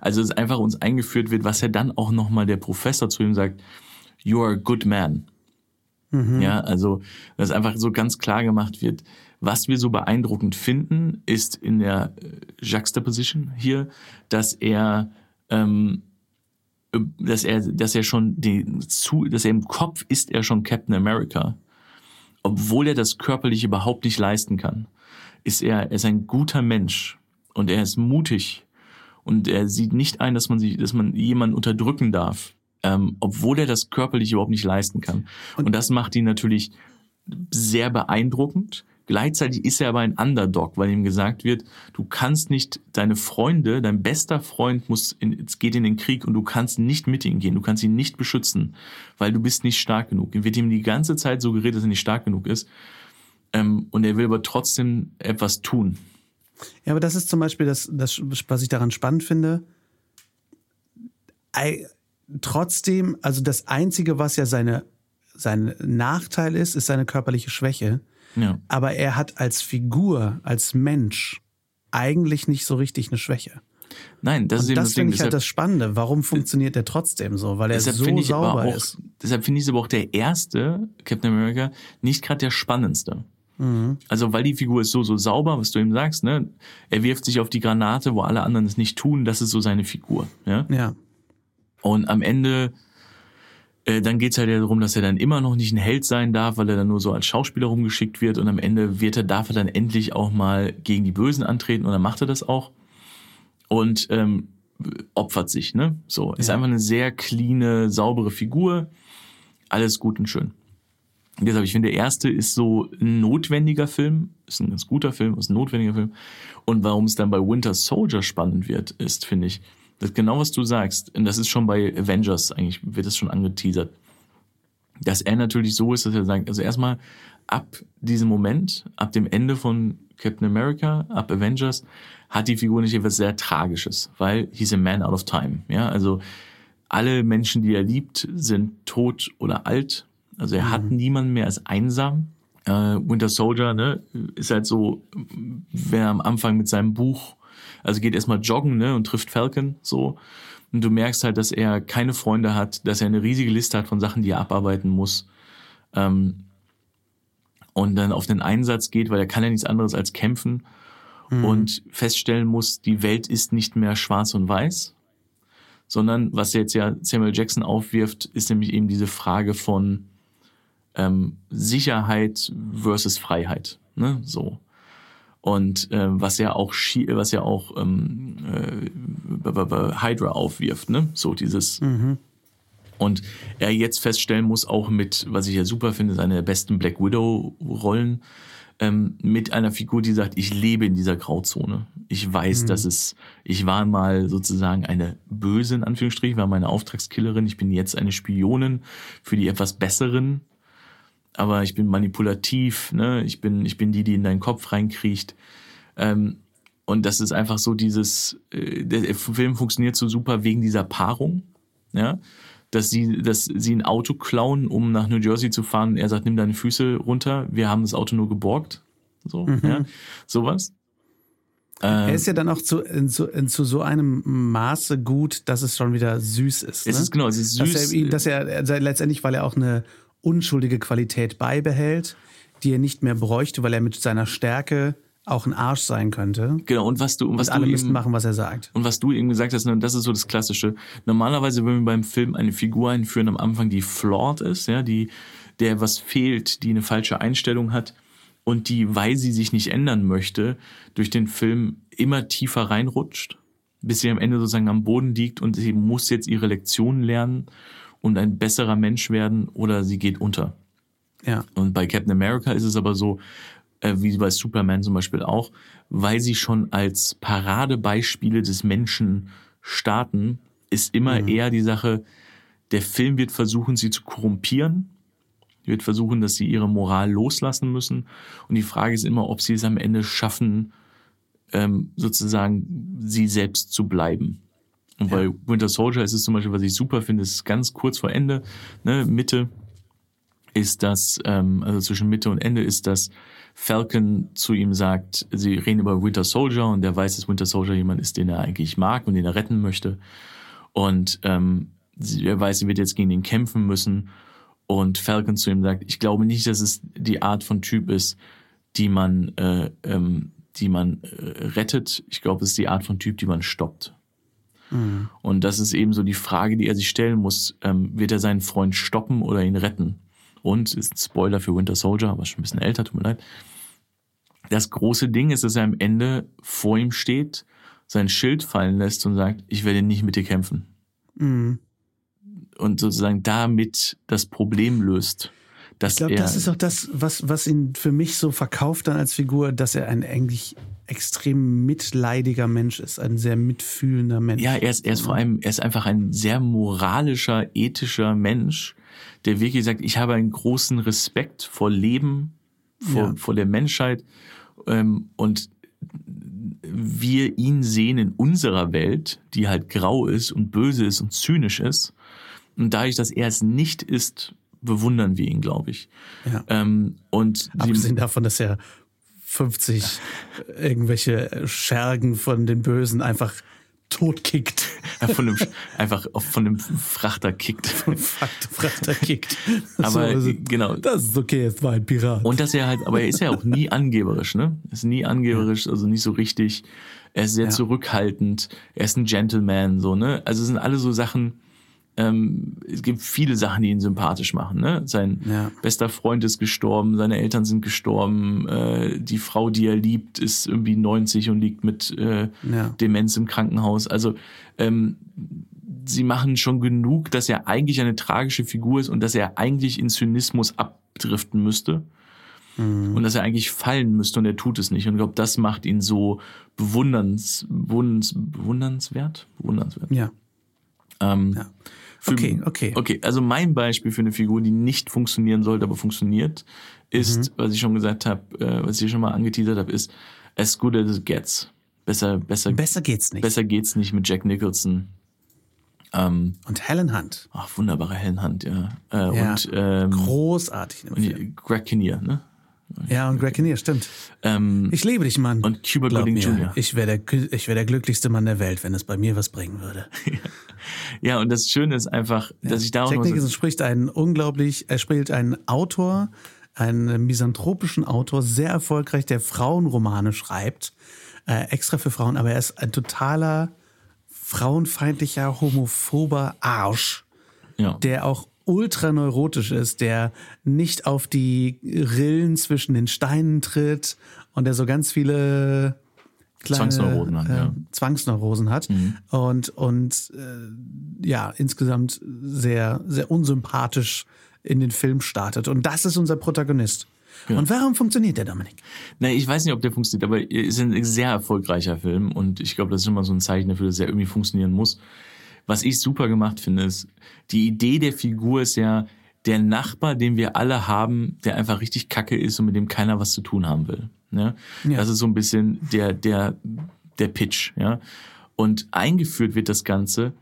Also es einfach uns eingeführt wird, was ja dann auch nochmal der Professor zu ihm sagt, you are a good man. Ja, also dass einfach so ganz klar gemacht wird, was wir so beeindruckend finden, ist in der äh, Juxtaposition hier, dass er ähm, äh, dass er, dass er schon die, zu, dass er im Kopf ist er schon Captain America, obwohl er das körperlich überhaupt nicht leisten kann ist er, er ist ein guter Mensch und er ist mutig und er sieht nicht ein, dass man sich, dass man jemanden unterdrücken darf. ähm, obwohl er das körperlich überhaupt nicht leisten kann. Und, und das macht ihn natürlich sehr beeindruckend. Gleichzeitig ist er aber ein Underdog, weil ihm gesagt wird, du kannst nicht deine Freunde, dein bester Freund muss in, geht in den Krieg und du kannst nicht mit ihm gehen, du kannst ihn nicht beschützen, weil du bist nicht stark genug. Ihm wird ihm die ganze Zeit so geredet, dass er nicht stark genug ist. Ähm, und er will aber trotzdem etwas tun. Ja, aber das ist zum Beispiel das, das was ich daran spannend finde. I, trotzdem, also das Einzige, was ja seine, sein Nachteil ist, ist seine körperliche Schwäche. Ja. Aber er hat als Figur, als Mensch eigentlich nicht so richtig eine Schwäche. Nein, das Und ist eben das das finde ich halt Deshalb- das Spannende. Warum funktioniert der trotzdem so? Weil er so sauber auch, ist. deshalb finde ich es aber auch der erste Captain America nicht gerade der spannendste. Mhm. Also weil die Figur ist so so sauber, was du ihm sagst, ne? Er wirft sich auf die Granate, wo alle anderen es nicht tun. Das ist so seine Figur, ja. Ja. Und am Ende, äh, dann geht's halt ja darum, dass er dann immer noch nicht ein Held sein darf, weil er dann nur so als Schauspieler rumgeschickt wird. Und am Ende wird er, darf er dann endlich auch mal gegen die Bösen antreten und dann macht er das auch. Und ähm, opfert sich, ne? So. Ist Ja. einfach eine sehr cleane, saubere Figur. Alles gut und schön. Deshalb, ich finde, der erste ist so ein notwendiger Film, ist ein ganz guter Film, ist ein notwendiger Film. Und warum es dann bei Winter Soldier spannend wird, ist, finde ich, das genau was du sagst. Und das ist schon bei Avengers eigentlich, wird das schon angeteasert. Dass er natürlich so ist, dass er sagt, also erstmal ab diesem Moment, ab dem Ende von Captain America, ab Avengers, hat die Figur nicht etwas sehr Tragisches, weil he's a man out of time. Ja, also alle Menschen, die er liebt, sind tot oder alt. Also er hat niemanden mehr als einsam. Äh, Winter Soldier, ne, ist halt so, wer am Anfang mit seinem Buch, also geht erstmal joggen, ne, und trifft Falcon, so. Und du merkst halt, dass er keine Freunde hat, dass er eine riesige Liste hat von Sachen, die er abarbeiten muss. Ähm, und dann auf den Einsatz geht, weil er kann ja nichts anderes als kämpfen und feststellen muss, die Welt ist nicht mehr schwarz und weiß, sondern was jetzt ja Samuel Jackson aufwirft, ist nämlich eben diese Frage von ähm, Sicherheit versus Freiheit, ne, so. Und äh, was ja auch was ja auch ähm, äh, Hydra aufwirft, ne, so dieses. Und er jetzt feststellen muss, auch mit, was ich ja super finde, seine besten Black Widow-Rollen, ähm, mit einer Figur, die sagt, ich lebe in dieser Grauzone. Ich weiß, dass es, ich war mal sozusagen eine böse, in Anführungsstrichen, war meine Auftragskillerin, ich bin jetzt eine Spionin für die etwas besseren, aber ich bin manipulativ, ne? ich, bin, ich bin die, die in deinen Kopf reinkriecht. Ähm, und das ist einfach so dieses, äh, der Film funktioniert so super wegen dieser Paarung, ja, dass sie, dass sie ein Auto klauen, um nach New Jersey zu fahren. Er sagt, nimm deine Füße runter, wir haben das Auto nur geborgt. So, ja, sowas. Er Ähm, ist ja dann auch zu, in, zu, in, zu so einem Maße gut, dass es schon wieder süß ist. es ne? ist genau, es ist dass süß. er, ihn- dass er, er letztendlich, weil er auch eine unschuldige Qualität beibehält, die er nicht mehr bräuchte, weil er mit seiner Stärke auch ein Arsch sein könnte. genau, und was du, und was Und alle du müssen eben, machen, was er sagt. Und was du eben gesagt hast, ne, das ist so das Klassische. Normalerweise, wenn wir beim Film eine Figur einführen am Anfang, die flawed ist, ja, die, der was fehlt, die eine falsche Einstellung hat und die, weil sie sich nicht ändern möchte, durch den Film immer tiefer reinrutscht, bis sie am Ende sozusagen am Boden liegt und sie muss jetzt ihre Lektionen lernen und ein besserer Mensch werden oder sie geht unter. Ja. Und bei Captain America ist es aber so, äh, wie bei Superman zum Beispiel auch, weil sie schon als Paradebeispiele des Menschen starten, ist immer eher die Sache, der Film wird versuchen, sie zu korrumpieren, wird versuchen, dass sie ihre Moral loslassen müssen. Und die Frage ist immer, ob sie es am Ende schaffen, ähm, sozusagen sie selbst zu bleiben. Und bei Winter Soldier ist es zum Beispiel, was ich super finde, ist ganz kurz vor Ende, ne, Mitte, ist das, ähm, also zwischen Mitte und Ende ist das Falcon zu ihm sagt, sie reden über Winter Soldier und der weiß, dass Winter Soldier jemand ist, den er eigentlich mag und den er retten möchte. Und ähm, sie, er weiß, sie wird jetzt gegen ihn kämpfen müssen. Und Falcon zu ihm sagt, ich glaube nicht, dass es die Art von Typ ist, die man, äh, ähm, die man äh, rettet. Ich glaube, es ist die Art von Typ, die man stoppt. Und das ist eben so die Frage, die er sich stellen muss. Ähm, wird er seinen Freund stoppen oder ihn retten? Und ist ein Spoiler für Winter Soldier, aber schon ein bisschen älter, tut mir leid. Das große Ding ist, dass er am Ende vor ihm steht, sein Schild fallen lässt und sagt, ich werde nicht mit dir kämpfen. Mhm. und sozusagen damit das Problem löst. Dass Ich glaube, das ist auch das, was, was ihn für mich so verkauft dann als Figur, dass er ein eigentlich extrem mitleidiger Mensch ist, ein sehr mitfühlender Mensch. Ja, er ist, er ist vor allem, er ist einfach ein sehr moralischer, ethischer Mensch, der wirklich sagt, ich habe einen großen Respekt vor Leben, vor, Ja. vor der Menschheit ähm, und wir ihn sehen in unserer Welt, die halt grau ist und böse ist und zynisch ist. Und dadurch, dass er es nicht ist, bewundern wir ihn, glaube ich. Ja. Ähm, und Abgesehen davon, dass er 50 irgendwelche Schergen von den Bösen einfach totkickt. von einem, einfach von einem Frachter kickt. Fakt, Frachter kickt. Aber also, genau. Das ist okay, es war ein Pirat. Und dass er halt, aber er ist ja auch nie angeberisch, ne? Er ist nie angeberisch, also nicht so richtig. Er ist sehr Ja. zurückhaltend. Er ist ein Gentleman, so, ne? Also es sind alle so Sachen, ähm, es gibt viele Sachen, die ihn sympathisch machen, ne? Sein Ja. bester Freund ist gestorben, seine Eltern sind gestorben, äh, die Frau, die er liebt, ist irgendwie 90 und liegt mit äh, Ja. Demenz im Krankenhaus. Also ähm, sie machen schon genug, dass er eigentlich eine tragische Figur ist und dass er eigentlich in Zynismus abdriften müsste. Und dass er eigentlich fallen müsste und er tut es nicht. Und ich glaube, das macht ihn so bewunderns, bewunderns, bewundernswert. Bewundernswert. ja. Ähm, Ja. Für- Okay, okay. Okay, also mein Beispiel für eine Figur, die nicht funktionieren sollte, aber funktioniert, ist, Mhm. was ich schon gesagt habe, äh, was ich schon mal angeteasert habe, ist as good as it gets. Besser, besser, Besser geht's nicht. besser geht's nicht mit Jack Nicholson. Ähm, Und Helen Hunt. ach, wunderbare Helen Hunt, ja. Äh, Ja. Und, ähm, Großartig. und Greg Kinnear, ne? Ja, und Greg Kinnear, stimmt. Ähm, Ich liebe dich, Mann. und Cuba Gooding Jr. Ich wäre der, ich wär der glücklichste Mann der Welt, wenn es bei mir was bringen würde. Ja, und das Schöne ist einfach, dass ich da auch Jack Nicholson spricht einen unglaublich, er spielt einen Autor, einen misanthropischen Autor, sehr erfolgreich, der Frauenromane schreibt, äh, extra für Frauen, aber er ist ein totaler frauenfeindlicher, homophober Arsch, ja. der auch ultra neurotisch ist, der nicht auf die Rillen zwischen den Steinen tritt und der so ganz viele kleine Zwangsneurosen hat, äh, ja. Zwangsneurosen hat und und äh, ja insgesamt sehr sehr unsympathisch in den Film startet und das ist unser Protagonist. Und warum funktioniert der Dominik? Na, ich weiß nicht, ob der funktioniert, aber es ist ein sehr erfolgreicher Film und ich glaube, das ist immer so ein Zeichen dafür, dass er irgendwie funktionieren muss. Was ich super gemacht finde, ist, die Idee der Figur ist ja der Nachbar, den wir alle haben, der einfach richtig kacke ist und mit dem keiner was zu tun haben will. Ne? Ja. Das ist so ein bisschen der, der, der Pitch, ja. Und eingeführt wird das Ganze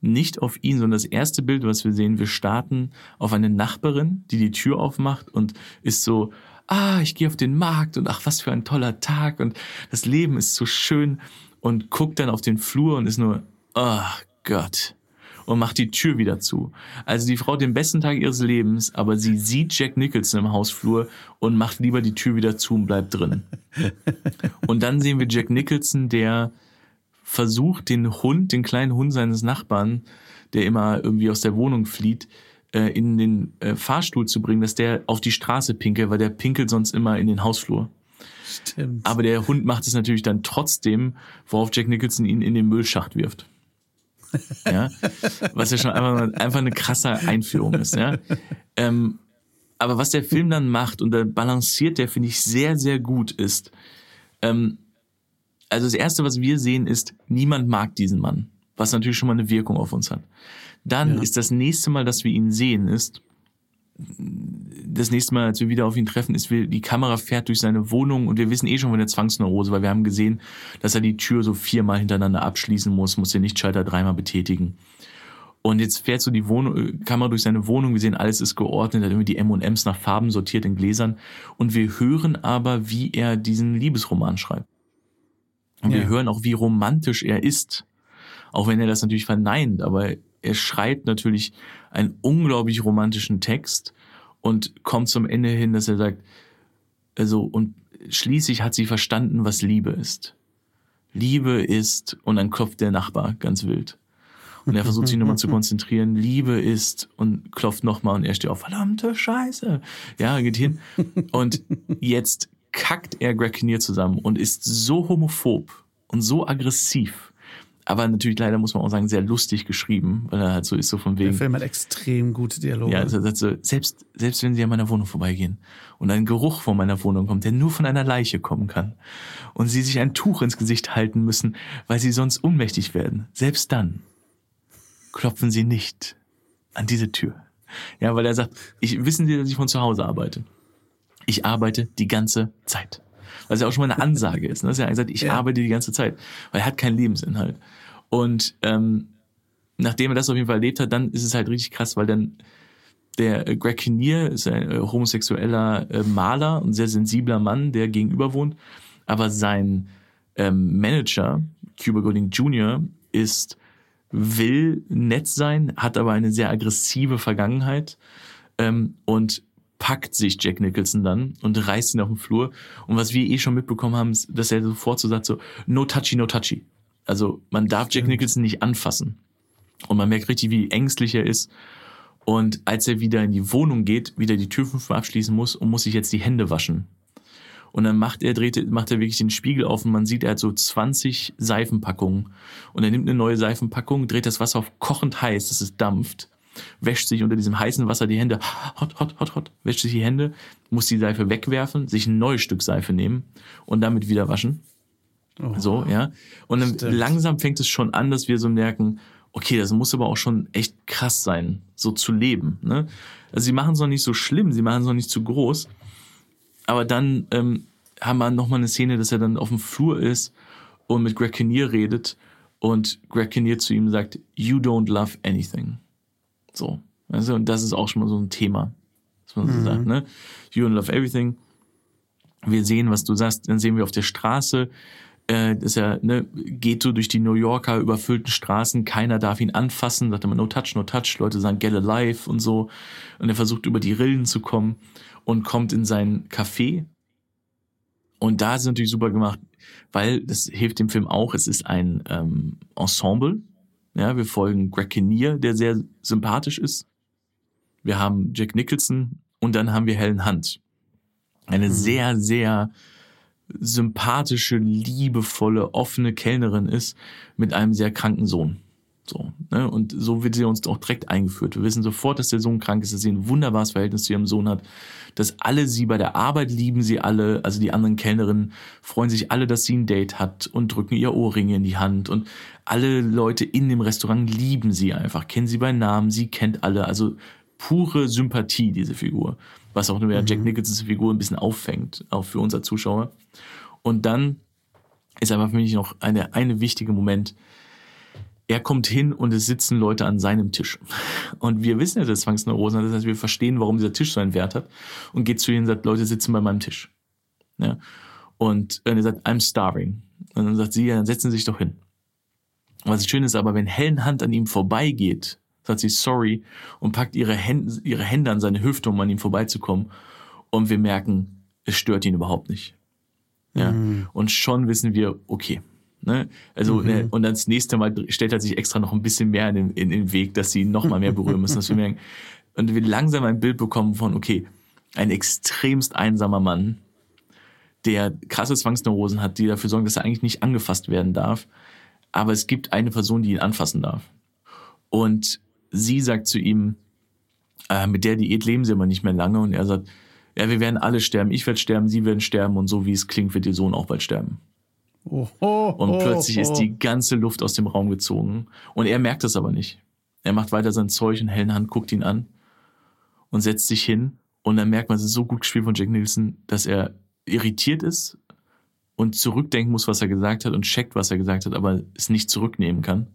nicht auf ihn, sondern das erste Bild, was wir sehen, wir starten auf eine Nachbarin, die die Tür aufmacht und ist so, ah, ich gehe auf den Markt und ach, was für ein toller Tag und das Leben ist so schön und guckt dann auf den Flur und ist nur, oh Gott. Und macht die Tür wieder zu. Also die Frau hat den besten Tag ihres Lebens, aber sie sieht Jack Nicholson im Hausflur und macht lieber die Tür wieder zu und bleibt drin. Und dann sehen wir Jack Nicholson, der versucht, den Hund, den kleinen Hund seines Nachbarn, der immer irgendwie aus der Wohnung flieht, äh, in den äh, Fahrstuhl zu bringen, dass der auf die Straße pinkelt, weil der pinkelt sonst immer in den Hausflur. Stimmt. Aber der Hund macht es natürlich dann trotzdem, worauf Jack Nicholson ihn in den Müllschacht wirft. Ja, was ja schon einfach, einfach eine krasse Einführung ist. Ja, ähm, aber was der Film dann macht und da balanciert der finde ich sehr sehr gut ist. Ähm, also das erste, was wir sehen, ist niemand mag diesen Mann, was natürlich schon mal eine Wirkung auf uns hat. Dann Ja. ist das nächste Mal, dass wir ihn sehen, ist das nächste Mal, als wir wieder auf ihn treffen, ist, wir, die Kamera fährt durch seine Wohnung und wir wissen eh schon von der Zwangsneurose, weil wir haben gesehen, dass er die Tür so viermal hintereinander abschließen muss, muss den Lichtschalter dreimal betätigen. Und jetzt fährt so die Wohnung, äh, Kamera durch seine Wohnung, wir sehen, alles ist geordnet, hat irgendwie die M&Ms nach Farben sortiert in Gläsern und wir hören aber, wie er diesen Liebesroman schreibt. Und wir Ja. hören auch, wie romantisch er ist. Auch wenn er das natürlich verneint, aber er schreibt natürlich einen unglaublich romantischen Text und kommt zum Ende hin, dass er sagt, also, und schließlich hat sie verstanden, was Liebe ist. Liebe ist, und dann klopft der Nachbar ganz wild. Und er versucht sich nochmal zu konzentrieren. Liebe ist, und klopft nochmal, und er steht auf, verdammte Scheiße. Ja, geht hin. Und jetzt kackt er Greg Kinnear zusammen und ist so homophob und so aggressiv. Aber natürlich leider muss man auch sagen, sehr lustig geschrieben, weil er halt so ist, so von wegen. Der Film hat extrem gute Dialoge. Ja, also, also selbst, selbst wenn sie an meiner Wohnung vorbeigehen und ein Geruch von meiner Wohnung kommt, der nur von einer Leiche kommen kann und sie sich ein Tuch ins Gesicht halten müssen, weil sie sonst ohnmächtig werden, selbst dann klopfen sie nicht an diese Tür. Ja, weil er sagt, ich, wissen Sie, dass ich von zu Hause arbeite? Ich arbeite die ganze Zeit was ja auch schon mal eine Ansage ist. Ne? Dass er gesagt, ich ja. arbeite die ganze Zeit, weil er hat keinen Lebensinhalt. Und ähm, nachdem er das auf jeden Fall erlebt hat, dann ist es halt richtig krass, weil dann der äh, Greg Kinnear ist ein äh, homosexueller äh, Maler und sehr sensibler Mann, der gegenüber wohnt. Aber sein ähm, Manager, Cuba Golding Jr., ist will nett sein, hat aber eine sehr aggressive Vergangenheit ähm, und packt sich Jack Nicholson dann und reißt ihn auf den Flur. Und was wir eh schon mitbekommen haben, ist, dass er sofort so sagt so, no touchy, no touchy. Also man darf Jack Nicholson nicht anfassen. Und man merkt richtig, wie ängstlich er ist. Und als er wieder in die Wohnung geht, wieder die Tür fünfmal abschließen muss und muss sich jetzt die Hände waschen. Und dann macht er, dreht, macht er wirklich den Spiegel auf und man sieht, er hat so 20 Seifenpackungen. Und er nimmt eine neue Seifenpackung, dreht das Wasser auf kochend heiß, dass es dampft wäscht sich unter diesem heißen Wasser die Hände, hot, hot, hot, hot, wäscht sich die Hände, muss die Seife wegwerfen, sich ein neues Stück Seife nehmen und damit wieder waschen. Oh, so, ja. Und dann stimmt. langsam fängt es schon an, dass wir so merken, okay, das muss aber auch schon echt krass sein, so zu leben. Ne? Also sie machen es noch nicht so schlimm, sie machen es noch nicht zu groß. Aber dann ähm, haben wir nochmal eine Szene, dass er dann auf dem Flur ist und mit Greg Kinnear redet und Greg Kinnear zu ihm sagt, you don't love anything. So. Also, und das ist auch schon mal so ein Thema, was man so mhm. sagt, ne? You and love everything. Wir sehen, was du sagst, dann sehen wir auf der Straße, äh, dass er ne, geht so durch die New Yorker überfüllten Straßen, keiner darf ihn anfassen, sagt immer no touch, no touch, Leute sagen get alive und so. Und er versucht über die Rillen zu kommen und kommt in sein Café. Und da ist es natürlich super gemacht, weil das hilft dem Film auch, es ist ein ähm, Ensemble, ja, wir folgen Greg Kinnear, der sehr sympathisch ist. Wir haben Jack Nicholson und dann haben wir Helen Hunt. Eine mhm. sehr, sehr sympathische, liebevolle, offene Kellnerin ist mit einem sehr kranken Sohn. So, ne? Und so wird sie uns auch direkt eingeführt. Wir wissen sofort, dass der Sohn krank ist, dass sie ein wunderbares Verhältnis zu ihrem Sohn hat, dass alle sie bei der Arbeit lieben sie alle, also die anderen Kellnerinnen freuen sich alle, dass sie ein Date hat und drücken ihr Ohrringe in die Hand und alle Leute in dem Restaurant lieben sie einfach, kennen sie bei Namen, sie kennt alle, also pure Sympathie, diese Figur. Was auch nur mhm. Jack Nicholsons Figur ein bisschen auffängt, auch für unser Zuschauer. Und dann ist aber für mich noch eine, eine wichtige Moment, er kommt hin und es sitzen Leute an seinem Tisch. Und wir wissen ja, dass Zwangsneurosen das heißt, wir verstehen, warum dieser Tisch so einen Wert hat und geht zu ihnen und sagt, Leute sitzen bei meinem Tisch. Ja. Und er sagt, I'm starving. Und dann sagt sie, ja, dann setzen Sie sich doch hin. Was schön ist aber, wenn Helen Hand an ihm vorbeigeht, sagt sie sorry und packt ihre Hände, ihre Hände an seine Hüfte, um an ihm vorbeizukommen. Und wir merken, es stört ihn überhaupt nicht. Ja. Mm. Und schon wissen wir, okay, Ne? Also, mhm. ne, und dann das nächste Mal stellt er sich extra noch ein bisschen mehr in den, in den Weg, dass sie noch mal mehr berühren müssen. dass wir merken, und wir langsam ein Bild bekommen von, okay, ein extremst einsamer Mann, der krasse Zwangsneurosen hat, die dafür sorgen, dass er eigentlich nicht angefasst werden darf. Aber es gibt eine Person, die ihn anfassen darf. Und sie sagt zu ihm, äh, mit der Diät leben sie aber nicht mehr lange. Und er sagt, ja, wir werden alle sterben. Ich werde sterben, sie werden sterben. Und so wie es klingt, wird ihr Sohn auch bald sterben. Oh, und plötzlich ist die ganze Luft aus dem Raum gezogen. Und er merkt es aber nicht. Er macht weiter sein Zeug und hellen Hand guckt ihn an und setzt sich hin. Und dann merkt man, es ist so gut gespielt von Jack Nielsen, dass er irritiert ist und zurückdenken muss, was er gesagt hat und checkt, was er gesagt hat, aber es nicht zurücknehmen kann.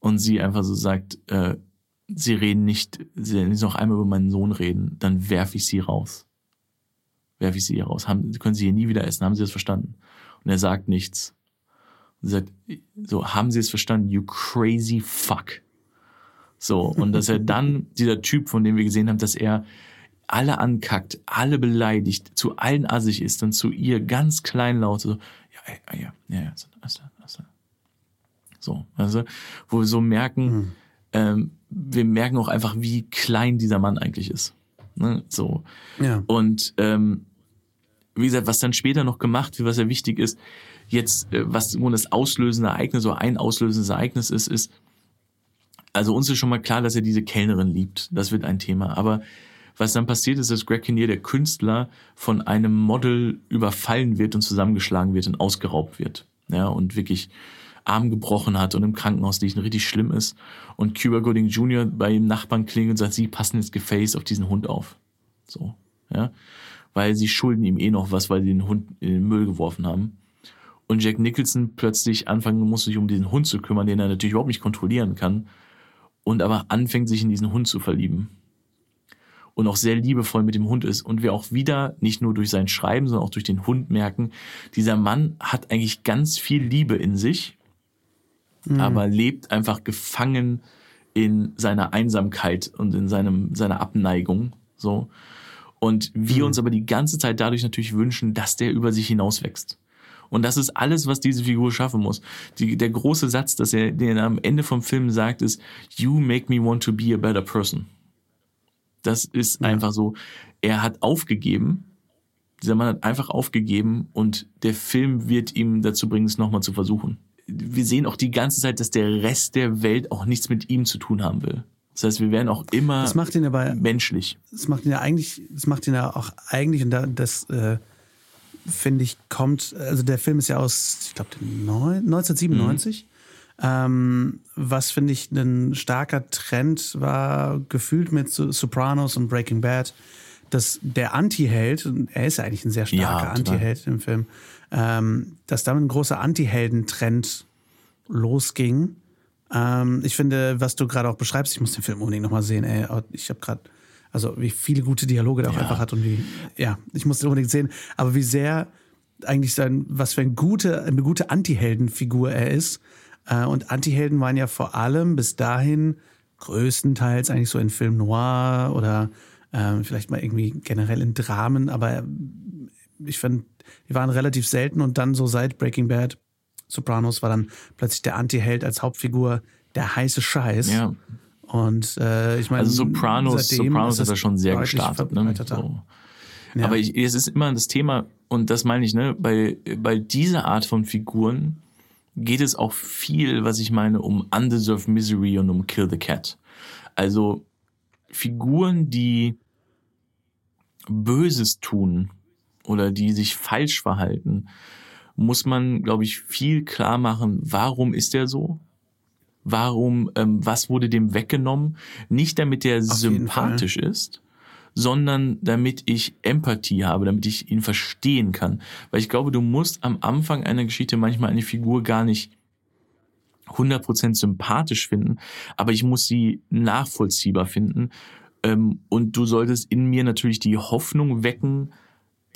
Und sie einfach so sagt, äh, sie reden nicht, sie noch einmal über meinen Sohn reden, dann werfe ich sie raus. Werfe ich sie hier raus. Haben, können sie hier nie wieder essen. Haben sie das verstanden? Und er sagt nichts. Und sagt, so, haben Sie es verstanden? You crazy fuck. So, und dass er dann, dieser Typ, von dem wir gesehen haben, dass er alle ankackt, alle beleidigt, zu allen assig ist und zu ihr ganz kleinlaut so, ja, ja, ja, ja, ja, also, also. So, also, wo wir so merken, mhm. ähm, wir merken auch einfach, wie klein dieser Mann eigentlich ist. Ne? So. Ja. Und ähm, wie gesagt, was dann später noch gemacht wird, was ja wichtig ist, Jetzt, äh, was nur das auslösende Ereignis oder ein auslösendes Ereignis ist, ist, also uns ist schon mal klar, dass er diese Kellnerin liebt. Das wird ein Thema. Aber was dann passiert ist, dass Greg Kinnear, der Künstler, von einem Model überfallen wird und zusammengeschlagen wird und ausgeraubt wird. Ja, und wirklich Arm gebrochen hat und im Krankenhaus liegt und richtig schlimm ist. Und Cuba Gooding Jr. bei dem Nachbarn klingelt und sagt, sie passen ins Gefäß auf diesen Hund auf. So, ja. Weil sie schulden ihm eh noch was, weil sie den Hund in den Müll geworfen haben. Und Jack Nicholson plötzlich anfangen muss, sich um diesen Hund zu kümmern, den er natürlich überhaupt nicht kontrollieren kann. Und aber anfängt, sich in diesen Hund zu verlieben und auch sehr liebevoll mit dem Hund ist. Und wir auch wieder, nicht nur durch sein Schreiben, sondern auch durch den Hund merken, dieser Mann hat eigentlich ganz viel Liebe in sich, mhm. aber lebt einfach gefangen in seiner Einsamkeit und in seinem, seiner Abneigung, so. Und wir mhm. uns aber die ganze Zeit dadurch natürlich wünschen, dass der über sich hinaus wächst. Und das ist alles, was diese Figur schaffen muss. Die, der große Satz, dass er, den er am Ende vom Film sagt, ist, You make me want to be a better person. Das ist ja. einfach so. Er hat aufgegeben. Dieser Mann hat einfach aufgegeben und der Film wird ihm dazu bringen, es nochmal zu versuchen. Wir sehen auch die ganze Zeit, dass der Rest der Welt auch nichts mit ihm zu tun haben will. Das heißt, wir werden auch immer das macht ihn aber, menschlich. Das macht ihn ja eigentlich, das macht ihn ja auch eigentlich, und da, das äh, finde ich, kommt, also der Film ist ja aus, ich glaube, 1997. Mhm. Ähm, was finde ich ein starker Trend war, gefühlt mit Sopranos und Breaking Bad, dass der Anti-Held, er ist ja eigentlich ein sehr starker ja, Anti-Held im Film, ähm, dass damit ein großer Anti-Helden-Trend losging. Ähm, ich finde, was du gerade auch beschreibst, ich muss den Film unbedingt nochmal sehen, ey. Ich habe gerade, also wie viele gute Dialoge der auch ja. einfach hat und wie, ja, ich muss den unbedingt sehen, aber wie sehr eigentlich sein, was für eine gute, eine gute Anti-Helden-Figur er ist äh, und Antihelden waren ja vor allem bis dahin größtenteils eigentlich so in Film Noir oder äh, vielleicht mal irgendwie generell in Dramen, aber ich fand, die waren relativ selten und dann so seit Breaking Bad, Sopranos war dann plötzlich der Antiheld als Hauptfigur der heiße Scheiß. Ja. Und äh, ich meine, also Sopranos, Sopranos hat er schon sehr gestartet. Ne? So. Ja. Aber ich, es ist immer das Thema, und das meine ich, ne, bei, bei dieser Art von Figuren geht es auch viel, was ich meine, um Undeserved Misery und um Kill the Cat. Also Figuren, die Böses tun oder die sich falsch verhalten, muss man, glaube ich, viel klar machen, warum ist er so? Warum, ähm, was wurde dem weggenommen? Nicht damit er sympathisch ist, sondern damit ich Empathie habe, damit ich ihn verstehen kann. Weil ich glaube, du musst am Anfang einer Geschichte manchmal eine Figur gar nicht 100% sympathisch finden, aber ich muss sie nachvollziehbar finden. Ähm, und du solltest in mir natürlich die Hoffnung wecken,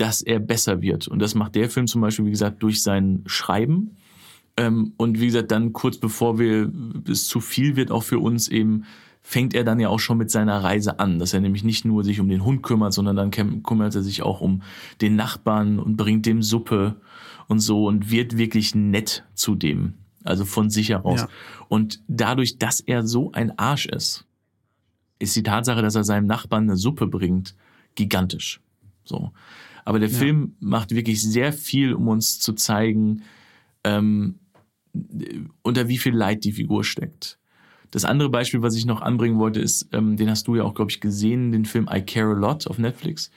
dass er besser wird. Und das macht der Film zum Beispiel, wie gesagt, durch sein Schreiben. Ähm, und wie gesagt, dann kurz bevor wir es zu viel wird, auch für uns eben fängt er dann ja auch schon mit seiner Reise an, dass er nämlich nicht nur sich um den Hund kümmert, sondern dann kümmert er sich auch um den Nachbarn und bringt dem Suppe und so und wird wirklich nett zu dem, also von sich heraus. Ja. Und dadurch, dass er so ein Arsch ist, ist die Tatsache, dass er seinem Nachbarn eine Suppe bringt, gigantisch. So. Aber der ja. Film macht wirklich sehr viel, um uns zu zeigen, ähm, unter wie viel Leid die Figur steckt. Das andere Beispiel, was ich noch anbringen wollte, ist, ähm, den hast du ja auch, glaube ich, gesehen, den Film I Care a Lot auf Netflix.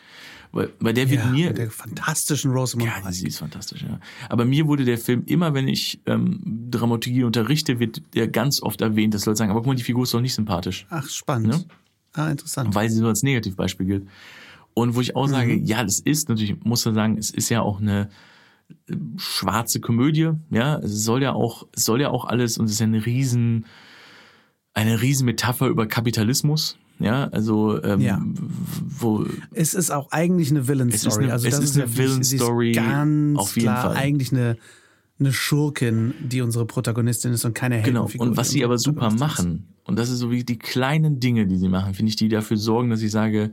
Weil, weil der wird ja, mir. Mit der fantastischen Rosamund Ja, sie ist fantastisch, ja. Aber mir wurde der Film immer, wenn ich ähm, Dramaturgie unterrichte, wird der ganz oft erwähnt, dass Leute sagen, aber guck mal, die Figur ist doch nicht sympathisch. Ach, spannend. Ne? Ah, interessant. Weil sie so als Negativbeispiel gilt. Und wo ich auch mhm. sage, ja, das ist natürlich, muss man sagen, es ist ja auch eine äh, schwarze Komödie, ja, es soll ja auch, es soll ja auch alles und es ist ja eine riesen eine Riesenmetapher über Kapitalismus. Ja, also ähm, ja. wo es ist auch eigentlich eine Villain Story. also es ist eine, ist eine Villain Story. Ganz auf jeden klar Fall. eigentlich eine eine Schurkin, die unsere Protagonistin ist und keine Heldenfigur. Genau. Und was sie aber super machen und das ist so wie die kleinen Dinge, die sie machen, finde ich, die dafür sorgen, dass ich sage,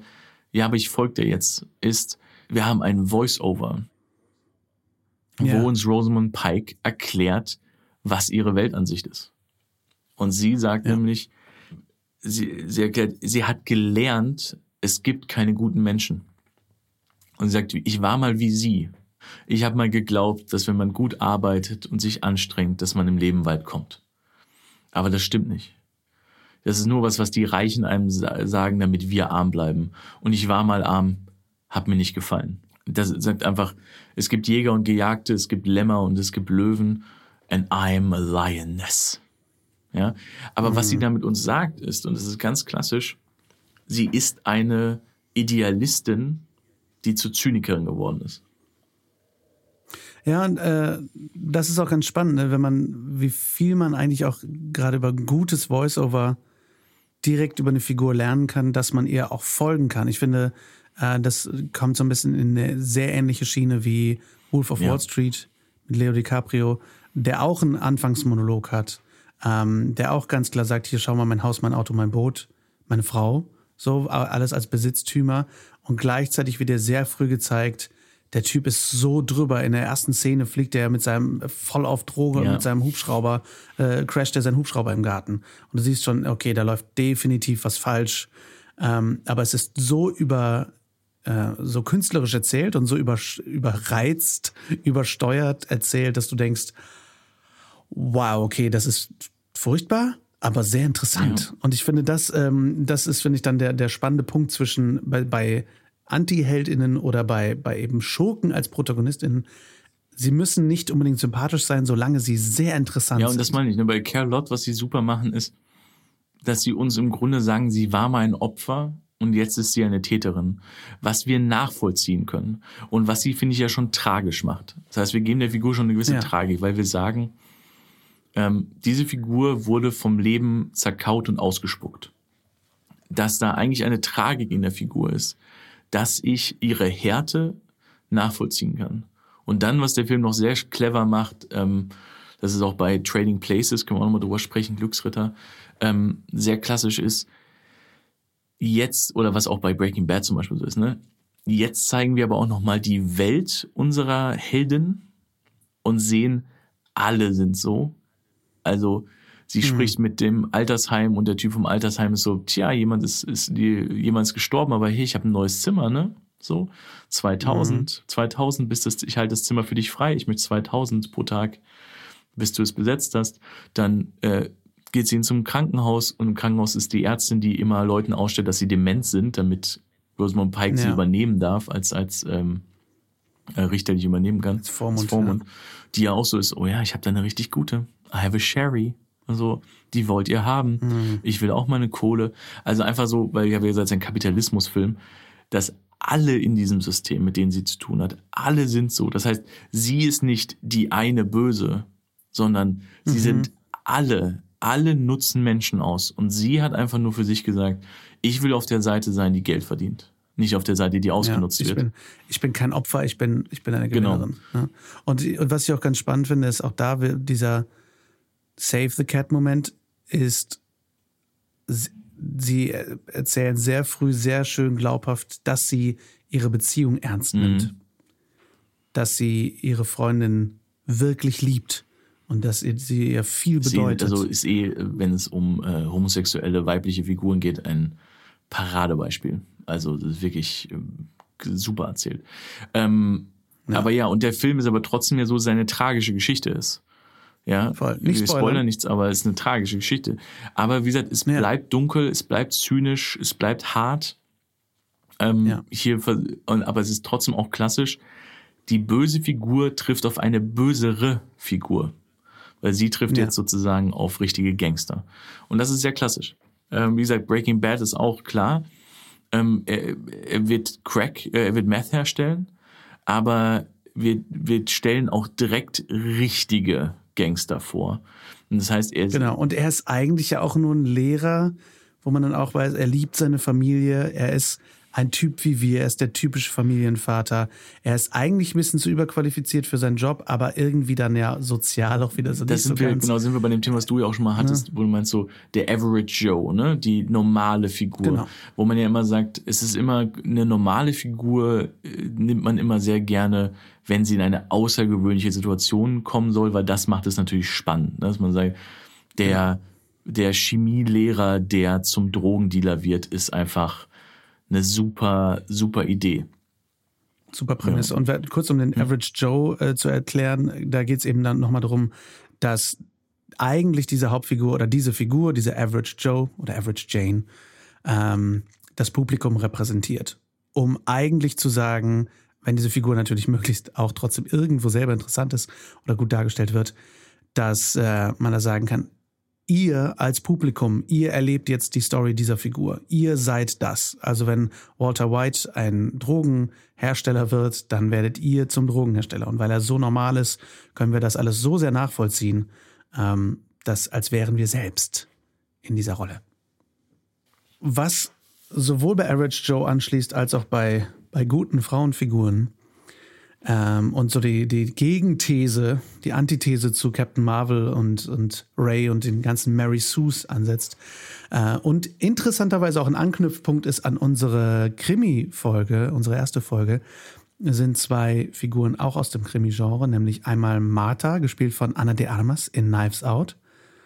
ja, aber ich folge dir jetzt, ist, wir haben ein Voice-Over, wo uns Rosamund Pike erklärt, was ihre Weltansicht ist. Und sie sagt ja. nämlich, sie, sie, erklärt, sie hat gelernt, es gibt keine guten Menschen. Und sie sagt, ich war mal wie sie. Ich habe mal geglaubt, dass wenn man gut arbeitet und sich anstrengt, dass man im Leben weit kommt. Aber das stimmt nicht. Das ist nur was, was die Reichen einem sagen, damit wir arm bleiben. Und ich war mal arm, hat mir nicht gefallen. Das sagt einfach, es gibt Jäger und Gejagte, es gibt Lämmer und es gibt Löwen. And I'm a lioness. Ja, aber mhm. was sie mhm. damit uns sagt ist, und das ist ganz klassisch, sie ist eine Idealistin, die zu Zynikerin geworden ist. Ja, und äh, das ist auch ganz spannend, ne? wenn man, wie viel man eigentlich auch gerade über gutes Voiceover direkt über eine Figur lernen kann, dass man ihr auch folgen kann. Ich finde, äh, das kommt so ein bisschen in eine sehr ähnliche Schiene wie Wolf of ja. Wall Street mit Leo DiCaprio, der auch einen Anfangsmonolog hat, ähm, der auch ganz klar sagt, hier schau mal mein Haus, mein Auto, mein Boot, meine Frau, so alles als Besitztümer und gleichzeitig wird er sehr früh gezeigt, der Typ ist so drüber. In der ersten Szene fliegt er mit seinem voll auf Droge ja. mit seinem Hubschrauber, äh, crasht er seinen Hubschrauber im Garten. Und du siehst schon, okay, da läuft definitiv was falsch. Ähm, aber es ist so über äh, so künstlerisch erzählt und so über, überreizt, übersteuert erzählt, dass du denkst, wow, okay, das ist furchtbar, aber sehr interessant. Ja. Und ich finde, das, ähm, das ist, finde ich, dann der, der spannende Punkt zwischen bei, bei Anti-HeldInnen oder bei, bei eben Schurken als ProtagonistInnen, sie müssen nicht unbedingt sympathisch sein, solange sie sehr interessant sind. Ja, und das meine ich. Ne? Bei Carlott, was sie super machen, ist, dass sie uns im Grunde sagen, sie war mal ein Opfer und jetzt ist sie eine Täterin, was wir nachvollziehen können und was sie, finde ich, ja schon tragisch macht. Das heißt, wir geben der Figur schon eine gewisse ja. Tragik, weil wir sagen, ähm, diese Figur wurde vom Leben zerkaut und ausgespuckt. Dass da eigentlich eine Tragik in der Figur ist, dass ich ihre Härte nachvollziehen kann. Und dann, was der Film noch sehr clever macht, ähm, das ist auch bei Trading Places, können wir auch nochmal drüber sprechen, Glücksritter, ähm, sehr klassisch ist, jetzt, oder was auch bei Breaking Bad zum Beispiel so ist, ne? Jetzt zeigen wir aber auch nochmal die Welt unserer Helden und sehen, alle sind so. Also Sie mhm. spricht mit dem Altersheim und der Typ vom Altersheim ist so, tja, jemand ist, ist die, jemand ist gestorben, aber hey, ich habe ein neues Zimmer, ne? So 2000, mhm. 2000 bis das, ich halte das Zimmer für dich frei. Ich möchte 2000 pro Tag, bis du es besetzt hast. Dann äh, geht sie in zum Krankenhaus und im Krankenhaus ist die Ärztin, die immer Leuten ausstellt, dass sie dement sind, damit Rosamund Pike ja. sie übernehmen darf als als ähm, äh, Richter, die ich übernehmen kann. Als Vormund. Als Vormund. Ja. Die ja auch so ist, oh ja, ich habe da eine richtig gute. I have a Sherry. Also, die wollt ihr haben. Mhm. Ich will auch meine Kohle. Also einfach so, weil ja, wie gesagt, ein Kapitalismusfilm, dass alle in diesem System, mit denen sie zu tun hat, alle sind so. Das heißt, sie ist nicht die eine Böse, sondern sie mhm. sind alle, alle nutzen Menschen aus. Und sie hat einfach nur für sich gesagt, ich will auf der Seite sein, die Geld verdient. Nicht auf der Seite, die ausgenutzt ja, ich wird. Bin, ich bin kein Opfer, ich bin, ich bin eine genau. Gewinnerin. Genau. Und, und was ich auch ganz spannend finde, ist auch da dieser, Save the Cat-Moment ist, sie erzählen sehr früh sehr schön glaubhaft, dass sie ihre Beziehung ernst nimmt. Mhm. Dass sie ihre Freundin wirklich liebt und dass sie ihr viel bedeutet. Sie, also ist eh, wenn es um äh, homosexuelle weibliche Figuren geht, ein Paradebeispiel. Also das ist wirklich äh, super erzählt. Ähm, ja. Aber ja, und der Film ist aber trotzdem ja so seine tragische Geschichte ist. Ja, Voll. Nicht wir spoilern nichts, aber es ist eine tragische Geschichte. Aber wie gesagt, es ja. bleibt dunkel, es bleibt zynisch, es bleibt hart. Ähm, ja. hier, aber es ist trotzdem auch klassisch. Die böse Figur trifft auf eine bösere Figur. Weil sie trifft ja. jetzt sozusagen auf richtige Gangster. Und das ist sehr klassisch. Ähm, wie gesagt, Breaking Bad ist auch klar. Ähm, er, er, wird Crack, äh, er wird Meth herstellen, aber wir, wir stellen auch direkt richtige Gangster vor. Und das heißt, er Genau, und er ist eigentlich ja auch nur ein Lehrer, wo man dann auch weiß, er liebt seine Familie, er ist ein Typ wie wir, er ist der typische Familienvater. Er ist eigentlich ein bisschen zu überqualifiziert für seinen Job, aber irgendwie dann ja sozial auch wieder so. Das sind so wir, genau, sind wir bei dem Thema, was du ja auch schon mal hattest, ja. wo du meinst so, der Average Joe, ne, die normale Figur. Genau. Wo man ja immer sagt, es ist immer eine normale Figur, äh, nimmt man immer sehr gerne, wenn sie in eine außergewöhnliche Situation kommen soll, weil das macht es natürlich spannend, ne? dass man sagt, der, der Chemielehrer, der zum Drogendealer wird, ist einfach eine super, super Idee. Super Prämisse. Ja. Und kurz um den Average Joe äh, zu erklären, da geht es eben dann nochmal darum, dass eigentlich diese Hauptfigur oder diese Figur, diese Average Joe oder Average Jane, ähm, das Publikum repräsentiert. Um eigentlich zu sagen, wenn diese Figur natürlich möglichst auch trotzdem irgendwo selber interessant ist oder gut dargestellt wird, dass äh, man da sagen kann, ihr als Publikum, ihr erlebt jetzt die Story dieser Figur. Ihr seid das. Also wenn Walter White ein Drogenhersteller wird, dann werdet ihr zum Drogenhersteller. Und weil er so normal ist, können wir das alles so sehr nachvollziehen, ähm, dass als wären wir selbst in dieser Rolle. Was sowohl bei Average Joe anschließt als auch bei, bei guten Frauenfiguren, ähm, und so die, die Gegenthese, die Antithese zu Captain Marvel und, und Ray und den ganzen Mary Sues ansetzt. Äh, und interessanterweise auch ein Anknüpfpunkt ist an unsere Krimi-Folge, unsere erste Folge, sind zwei Figuren auch aus dem Krimi-Genre, nämlich einmal Martha, gespielt von Anna de Armas in Knives Out,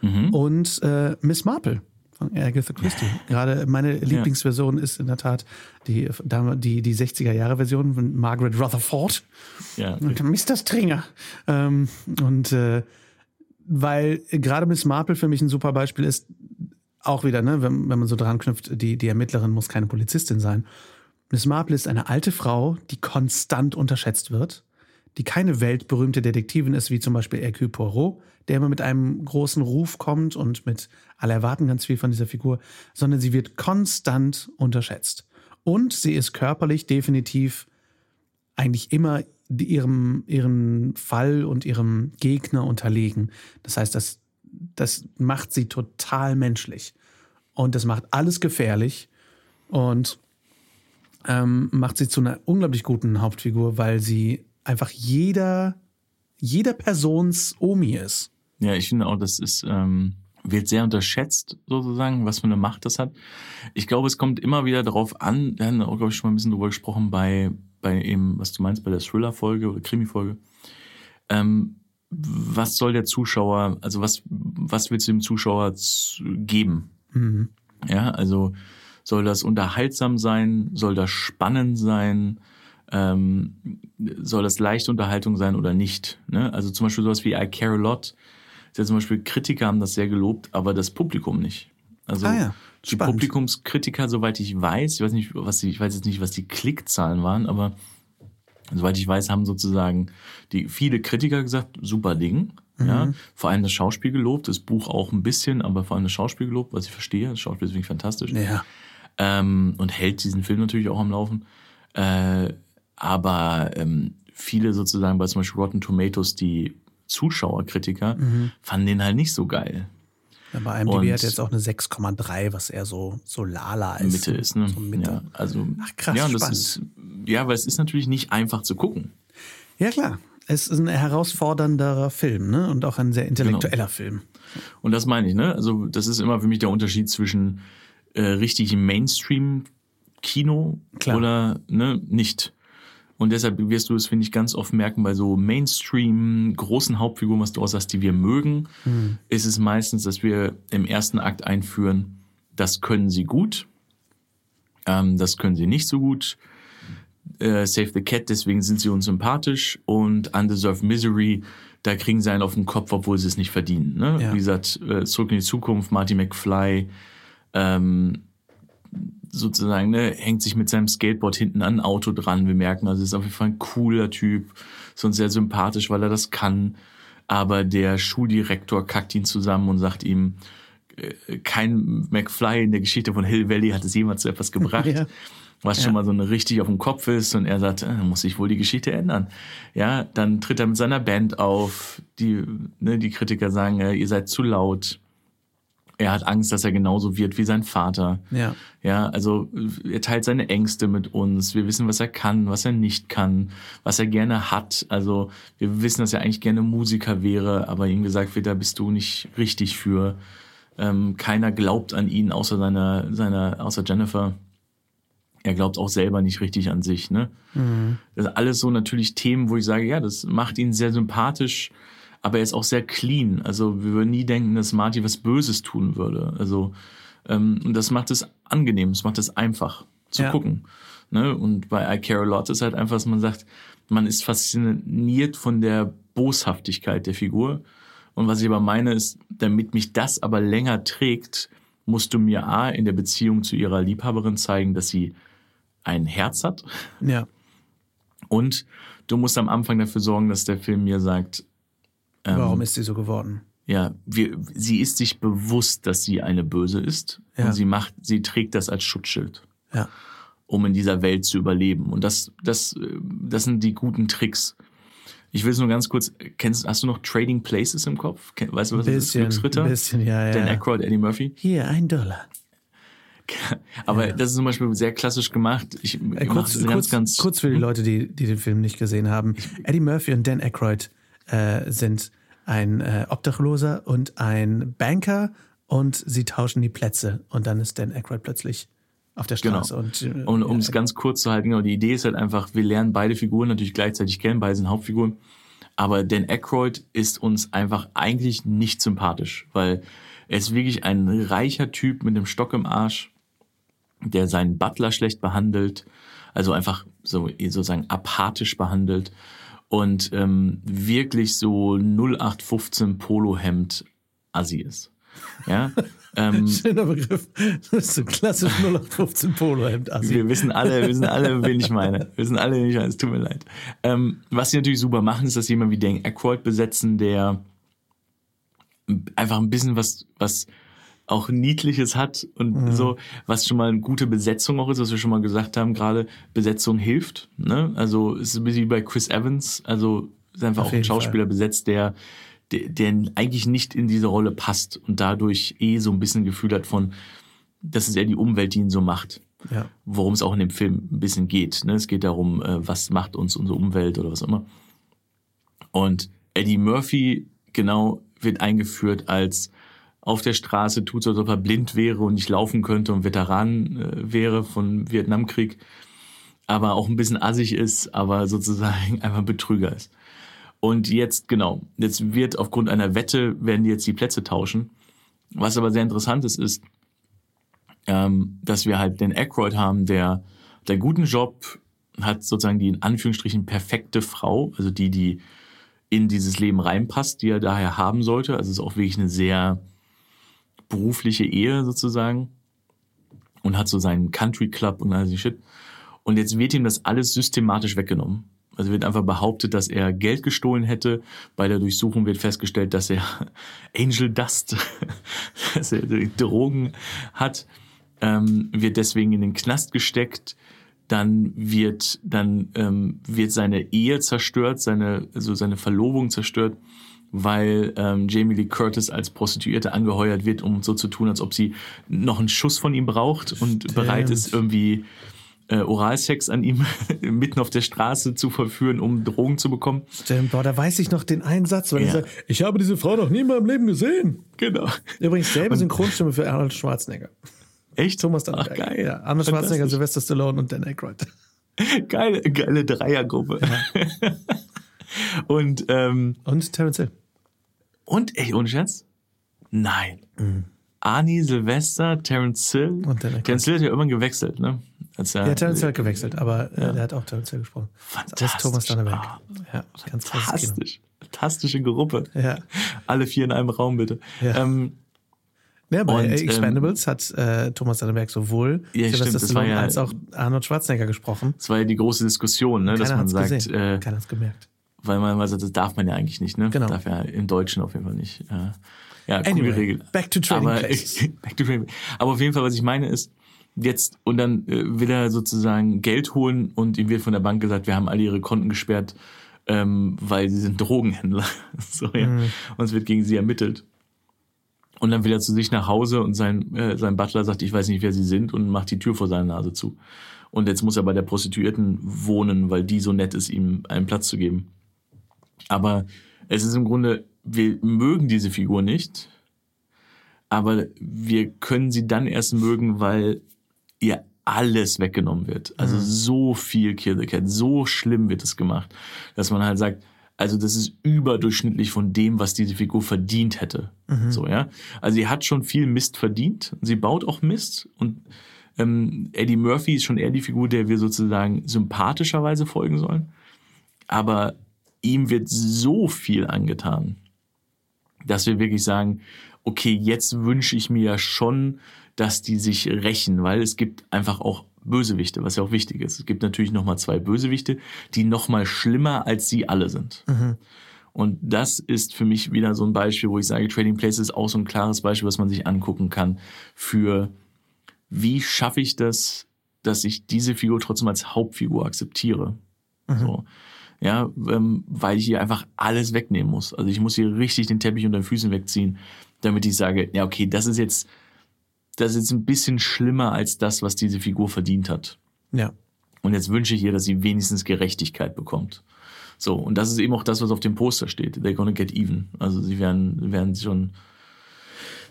mhm. und äh, Miss Marple von Agatha Christie. Gerade meine Lieblingsversion ist in der Tat die, die, die 60er-Jahre-Version von Margaret Rutherford. Ja. Und Mr. Stringer. Ähm, und äh, weil gerade Miss Marple für mich ein super Beispiel ist, auch wieder, ne, wenn, wenn man so dran knüpft, die, die Ermittlerin muss keine Polizistin sein. Miss Marple ist eine alte Frau, die konstant unterschätzt wird, die keine weltberühmte Detektivin ist, wie zum Beispiel Hercule Poirot, der immer mit einem großen Ruf kommt und mit alle erwarten ganz viel von dieser Figur, sondern sie wird konstant unterschätzt. Und sie ist körperlich definitiv eigentlich immer ihrem, ihrem Fall und ihrem Gegner unterlegen. Das heißt, das, das macht sie total menschlich. Und das macht alles gefährlich und ähm, macht sie zu einer unglaublich guten Hauptfigur, weil sie einfach jeder, jeder Persons Omi ist. Ja, ich finde auch, das ist, ähm, wird sehr unterschätzt, sozusagen, was für eine Macht das hat. Ich glaube, es kommt immer wieder darauf an, wir haben auch, glaube ich, schon mal ein bisschen drüber gesprochen, bei, bei eben, was du meinst, bei der Thriller-Folge oder Krimi-Folge. Ähm, was soll der Zuschauer, also was, was willst du dem Zuschauer geben? Mhm. Ja, also soll das unterhaltsam sein? Soll das spannend sein? Ähm, soll das leichte Unterhaltung sein oder nicht? Ne? Also zum Beispiel sowas wie I Care a Lot zum Beispiel Kritiker haben das sehr gelobt, aber das Publikum nicht. Also ah ja, die Publikumskritiker, soweit ich weiß, ich weiß nicht, was die, ich weiß jetzt nicht, was die Klickzahlen waren, aber soweit ich weiß, haben sozusagen die viele Kritiker gesagt, super Ding. Mhm. Ja, vor allem das Schauspiel gelobt, das Buch auch ein bisschen, aber vor allem das Schauspiel gelobt, was ich verstehe. Das Schauspiel ist wirklich fantastisch. Ja. Ähm, und hält diesen Film natürlich auch am Laufen. Äh, aber ähm, viele sozusagen bei zum Beispiel Rotten Tomatoes, die Zuschauerkritiker mhm. fanden den halt nicht so geil. Bei IMDb und hat jetzt auch eine 6,3, was eher so, so lala ist. Mitte ist, ne? So Mitte. Ja, also, Ach krass, ja, das ist, ja, aber es ist natürlich nicht einfach zu gucken. Ja, klar. Es ist ein herausfordernder Film, ne? Und auch ein sehr intellektueller genau. Film. Und das meine ich, ne? Also, das ist immer für mich der Unterschied zwischen äh, richtigem Mainstream-Kino oder ne, nicht. Und deshalb wirst du es, finde ich, ganz oft merken, bei so Mainstream, großen Hauptfiguren, was du auch sagst, die wir mögen, mhm. ist es meistens, dass wir im ersten Akt einführen, das können sie gut, ähm, das können sie nicht so gut. Äh, Save the Cat, deswegen sind sie uns sympathisch. Und Undeserved Misery, da kriegen sie einen auf den Kopf, obwohl sie es nicht verdienen. Ne? Ja. Wie gesagt, äh, Zurück in die Zukunft, Marty McFly, ähm, sozusagen, ne, hängt sich mit seinem Skateboard hinten an ein Auto dran. Wir merken, also ist auf jeden Fall ein cooler Typ, sonst sehr sympathisch, weil er das kann. Aber der Schuldirektor kackt ihn zusammen und sagt ihm, äh, kein McFly in der Geschichte von Hill Valley hat es jemals zu etwas gebracht. ja. Was ja. schon mal so eine richtig auf dem Kopf ist und er sagt, äh, muss sich wohl die Geschichte ändern. Ja, dann tritt er mit seiner Band auf. Die, ne, die Kritiker sagen, ihr seid zu laut er hat Angst, dass er genauso wird wie sein Vater. Ja. Ja, also er teilt seine Ängste mit uns. Wir wissen, was er kann, was er nicht kann, was er gerne hat. Also wir wissen, dass er eigentlich gerne Musiker wäre, aber ihm gesagt wird, da bist du nicht richtig für. Ähm, keiner glaubt an ihn, außer seiner, seiner, außer Jennifer. Er glaubt auch selber nicht richtig an sich. Ne? Mhm. Das sind alles so natürlich Themen, wo ich sage, ja, das macht ihn sehr sympathisch aber er ist auch sehr clean. Also wir würden nie denken, dass Marty was Böses tun würde. Also ähm, und das macht es angenehm, es macht es einfach zu ja. gucken. Ne? Und bei I Care a Lot ist halt einfach, dass man sagt, man ist fasziniert von der Boshaftigkeit der Figur. Und was ich aber meine ist, damit mich das aber länger trägt, musst du mir A, in der Beziehung zu ihrer Liebhaberin zeigen, dass sie ein Herz hat. Ja. Und du musst am Anfang dafür sorgen, dass der Film mir sagt, ähm, Warum ist sie so geworden? ja, wir, sie ist sich bewusst, dass sie eine Böse ist. Ja. Und sie macht, sie trägt das als Schutzschild, Ja. um in dieser Welt zu überleben. Und das, das, äh, das sind die guten Tricks. Ich will es nur ganz kurz, kennst, hast du noch Trading Places im Kopf? Weißt du, was das ist? Bisschen, Glücksritter? bisschen, ja, ja. Dan Aykroyd, Eddie Murphy. Hier, ein Dollar. Aber das ist zum Beispiel sehr klassisch gemacht. Ich Äh, kurz, kurz, ganz, ganz. kurz für die Leute, die, die den Film nicht gesehen haben. Eddie Murphy und Dan Aykroyd äh, sind ein äh, Obdachloser und ein Banker und sie tauschen die Plätze und dann ist Dan Aykroyd plötzlich auf der Genau. Straße. Und, äh, Und um es ja, ganz kurz zu halten, genau, die Idee ist halt einfach, wir lernen beide Figuren natürlich gleichzeitig kennen, beide sind Hauptfiguren. Aber Dan Aykroyd ist uns einfach eigentlich nicht sympathisch, weil er ist wirklich ein reicher Typ mit einem Stock im Arsch, der seinen Butler schlecht behandelt, also einfach so sozusagen apathisch behandelt und ähm, wirklich so 0815 Polohemd Assi ist. Ja, ähm, Schöner Begriff. Das ist so klassisch 0815 Polohemd. Assi. Wir wissen alle, wir wissen alle, wen ich meine. Wir wissen alle, wen ich meine. Es tut mir leid. Ähm, was sie natürlich super machen, ist, dass sie jemand wie Dan Aykroyd besetzen, der einfach ein bisschen was, was auch Niedliches hat und so, was schon mal eine gute Besetzung auch ist, was wir schon mal gesagt haben, gerade Besetzung hilft. Ne? Also es ist ein bisschen wie bei Chris Evans, also ist einfach Auf auch ein Schauspieler besetzt, der, der, der eigentlich nicht in diese Rolle passt und dadurch eh so ein bisschen Gefühl hat von, das ist eher die Umwelt, die ihn so macht Ja. worum es auch in dem Film ein bisschen geht. Ne? Es geht darum, äh, was macht uns unsere Umwelt oder was auch immer. Und Eddie Murphy genau wird eingeführt als auf der Straße tut so, als ob er blind wäre und nicht laufen könnte und Veteran äh, wäre von Vietnamkrieg, aber auch ein bisschen assig ist, aber sozusagen einfach ein Betrüger ist. Und jetzt, genau, jetzt wird aufgrund einer Wette, werden die jetzt die Plätze tauschen. Was aber sehr interessant ist, ist, ähm, dass wir halt den Aykroyd haben, der der guten Job hat sozusagen die in Anführungsstrichen perfekte Frau, also die, die in dieses Leben reinpasst, die er daher haben sollte. Also es ist auch wirklich eine sehr berufliche Ehe sozusagen und hat so seinen Country Club und all die Shit. Und jetzt wird ihm das alles systematisch weggenommen. Also wird einfach behauptet, dass er Geld gestohlen hätte. Bei der Durchsuchung wird festgestellt, dass er Angel Dust, dass er Drogen hat, ähm, wird deswegen in den Knast gesteckt. Dann wird dann ähm, wird seine Ehe zerstört, seine also seine Verlobung zerstört, weil ähm, Jamie Lee Curtis als Prostituierte angeheuert wird, um so zu tun, als ob sie noch einen Schuss von ihm braucht und bereit ist irgendwie äh, Oralsex an ihm mitten auf der Straße zu verführen, um Drogen zu bekommen. Stimmt, boah, da weiß ich noch den einen Satz, weil Ja. er sagt, ich habe diese Frau noch nie in meinem Leben gesehen. Genau. Übrigens selbe Synchronstimme für Arnold Schwarzenegger. Echt? Thomas Ach, geil. Ja, Arnold Schwarzenegger. Sylvester Stallone und Dan Aykroyd. Geile, geile Dreiergruppe. und, ähm, Und Terence Hill. Und, ey, ohne Scherz? Nein. Arnie, Sylvester, Terence Hill. Und. Terence Hill hat ja irgendwann gewechselt, ne? Als er, Ja, Terence Hill hat gewechselt, aber äh, der hat auch Terence Hill gesprochen. Das ist Fantastisch. Thomas Danneberg. Ah, Ja, ganz. Fantastisch. Fantastische Gruppe. Ja. Alle vier in einem Raum, bitte. Ja. Ähm, Ja, bei Und, Expendables hat äh, Thomas Danneberg sowohl Ja, Sylvester stimmt, das war Stallone ja- als auch Arnold Schwarzenegger gesprochen. das war ja die große Diskussion, ne? dass man sagt, gesehen. äh, Keiner hat's gemerkt. Weil man sagt, das darf man ja eigentlich nicht, ne? Genau. Darf ja im Deutschen auf jeden Fall nicht. Äh, ja, coole Anyway, Regel. back to Trading aber, Places. back to trading. Aber auf jeden Fall, was ich meine ist, jetzt, und dann äh, will er sozusagen Geld holen und ihm wird von der Bank gesagt, wir haben alle ihre Konten gesperrt, ähm, weil sie sind Drogenhändler. so, ja. Mhm. Und es wird gegen sie ermittelt. Und dann will er zu sich nach Hause und sein, äh, sein Butler sagt, ich weiß nicht, wer sie sind und macht die Tür vor seiner Nase zu. Und jetzt muss er bei der Prostituierten wohnen, weil die so nett ist, ihm einen Platz zu geben. Aber es ist im Grunde, wir mögen diese Figur nicht, aber wir können sie dann erst mögen, weil ihr alles weggenommen wird. Also so viel Kill the Cat, so schlimm wird es gemacht, dass man halt sagt, also das ist überdurchschnittlich von dem, was diese Figur verdient hätte. So, ja. Also sie hat schon viel Mist verdient. Sie baut auch Mist und Ähm, Eddie Murphy ist schon eher die Figur, der wir sozusagen sympathischerweise folgen sollen. Aber ihm wird so viel angetan, dass wir wirklich sagen, okay, jetzt wünsche ich mir ja schon, dass die sich rächen, weil es gibt einfach auch Bösewichte, was ja auch wichtig ist. Es gibt natürlich nochmal zwei Bösewichte, die nochmal schlimmer als sie alle sind. Mhm. Und das ist für mich wieder so ein Beispiel, wo ich sage, Trading Places ist auch so ein klares Beispiel, was man sich angucken kann für wie schaffe ich das, dass ich diese Figur trotzdem als Hauptfigur akzeptiere. Mhm. So. Ja, ähm, weil ich hier einfach alles wegnehmen muss. Also ich muss hier richtig den Teppich unter den Füßen wegziehen, damit ich sage, ja, okay, das ist jetzt, das ist jetzt ein bisschen schlimmer als das, was diese Figur verdient hat. Ja. Und jetzt wünsche ich ihr, dass sie wenigstens Gerechtigkeit bekommt. So, und das ist eben auch das, was auf dem Poster steht. They're gonna get even. Also sie werden, werden schon,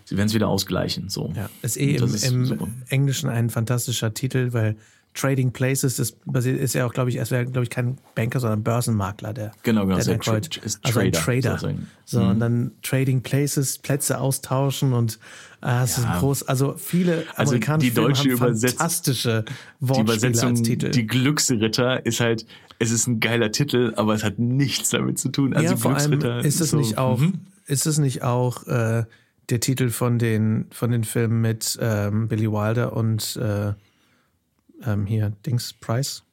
sie werden es wieder ausgleichen. So. Ja, ist eh im, ist im Englischen ein fantastischer Titel, weil Trading Places ist, ist ja auch, glaube ich, es wäre, glaube ich, kein Banker, sondern Börsenmakler, der. Genau, genau. Der tra ist also Trader. Ein Trader. Sozusagen. So, mhm. und dann Trading Places, Plätze austauschen und äh, es ja. ist groß. Also viele also amerikanische die deutsche Filme haben fantastische Wortspiele die Übersetzung, als Titel. Die Glücksritter ist halt, es ist ein geiler Titel, aber es hat nichts damit zu tun. Also ja, vor Glücksritter allem ist es so, nicht auch, mhm. ist es nicht auch äh, der Titel von den, von den Filmen mit ähm, Billy Wilder und äh, ähm, hier, Dings, Price.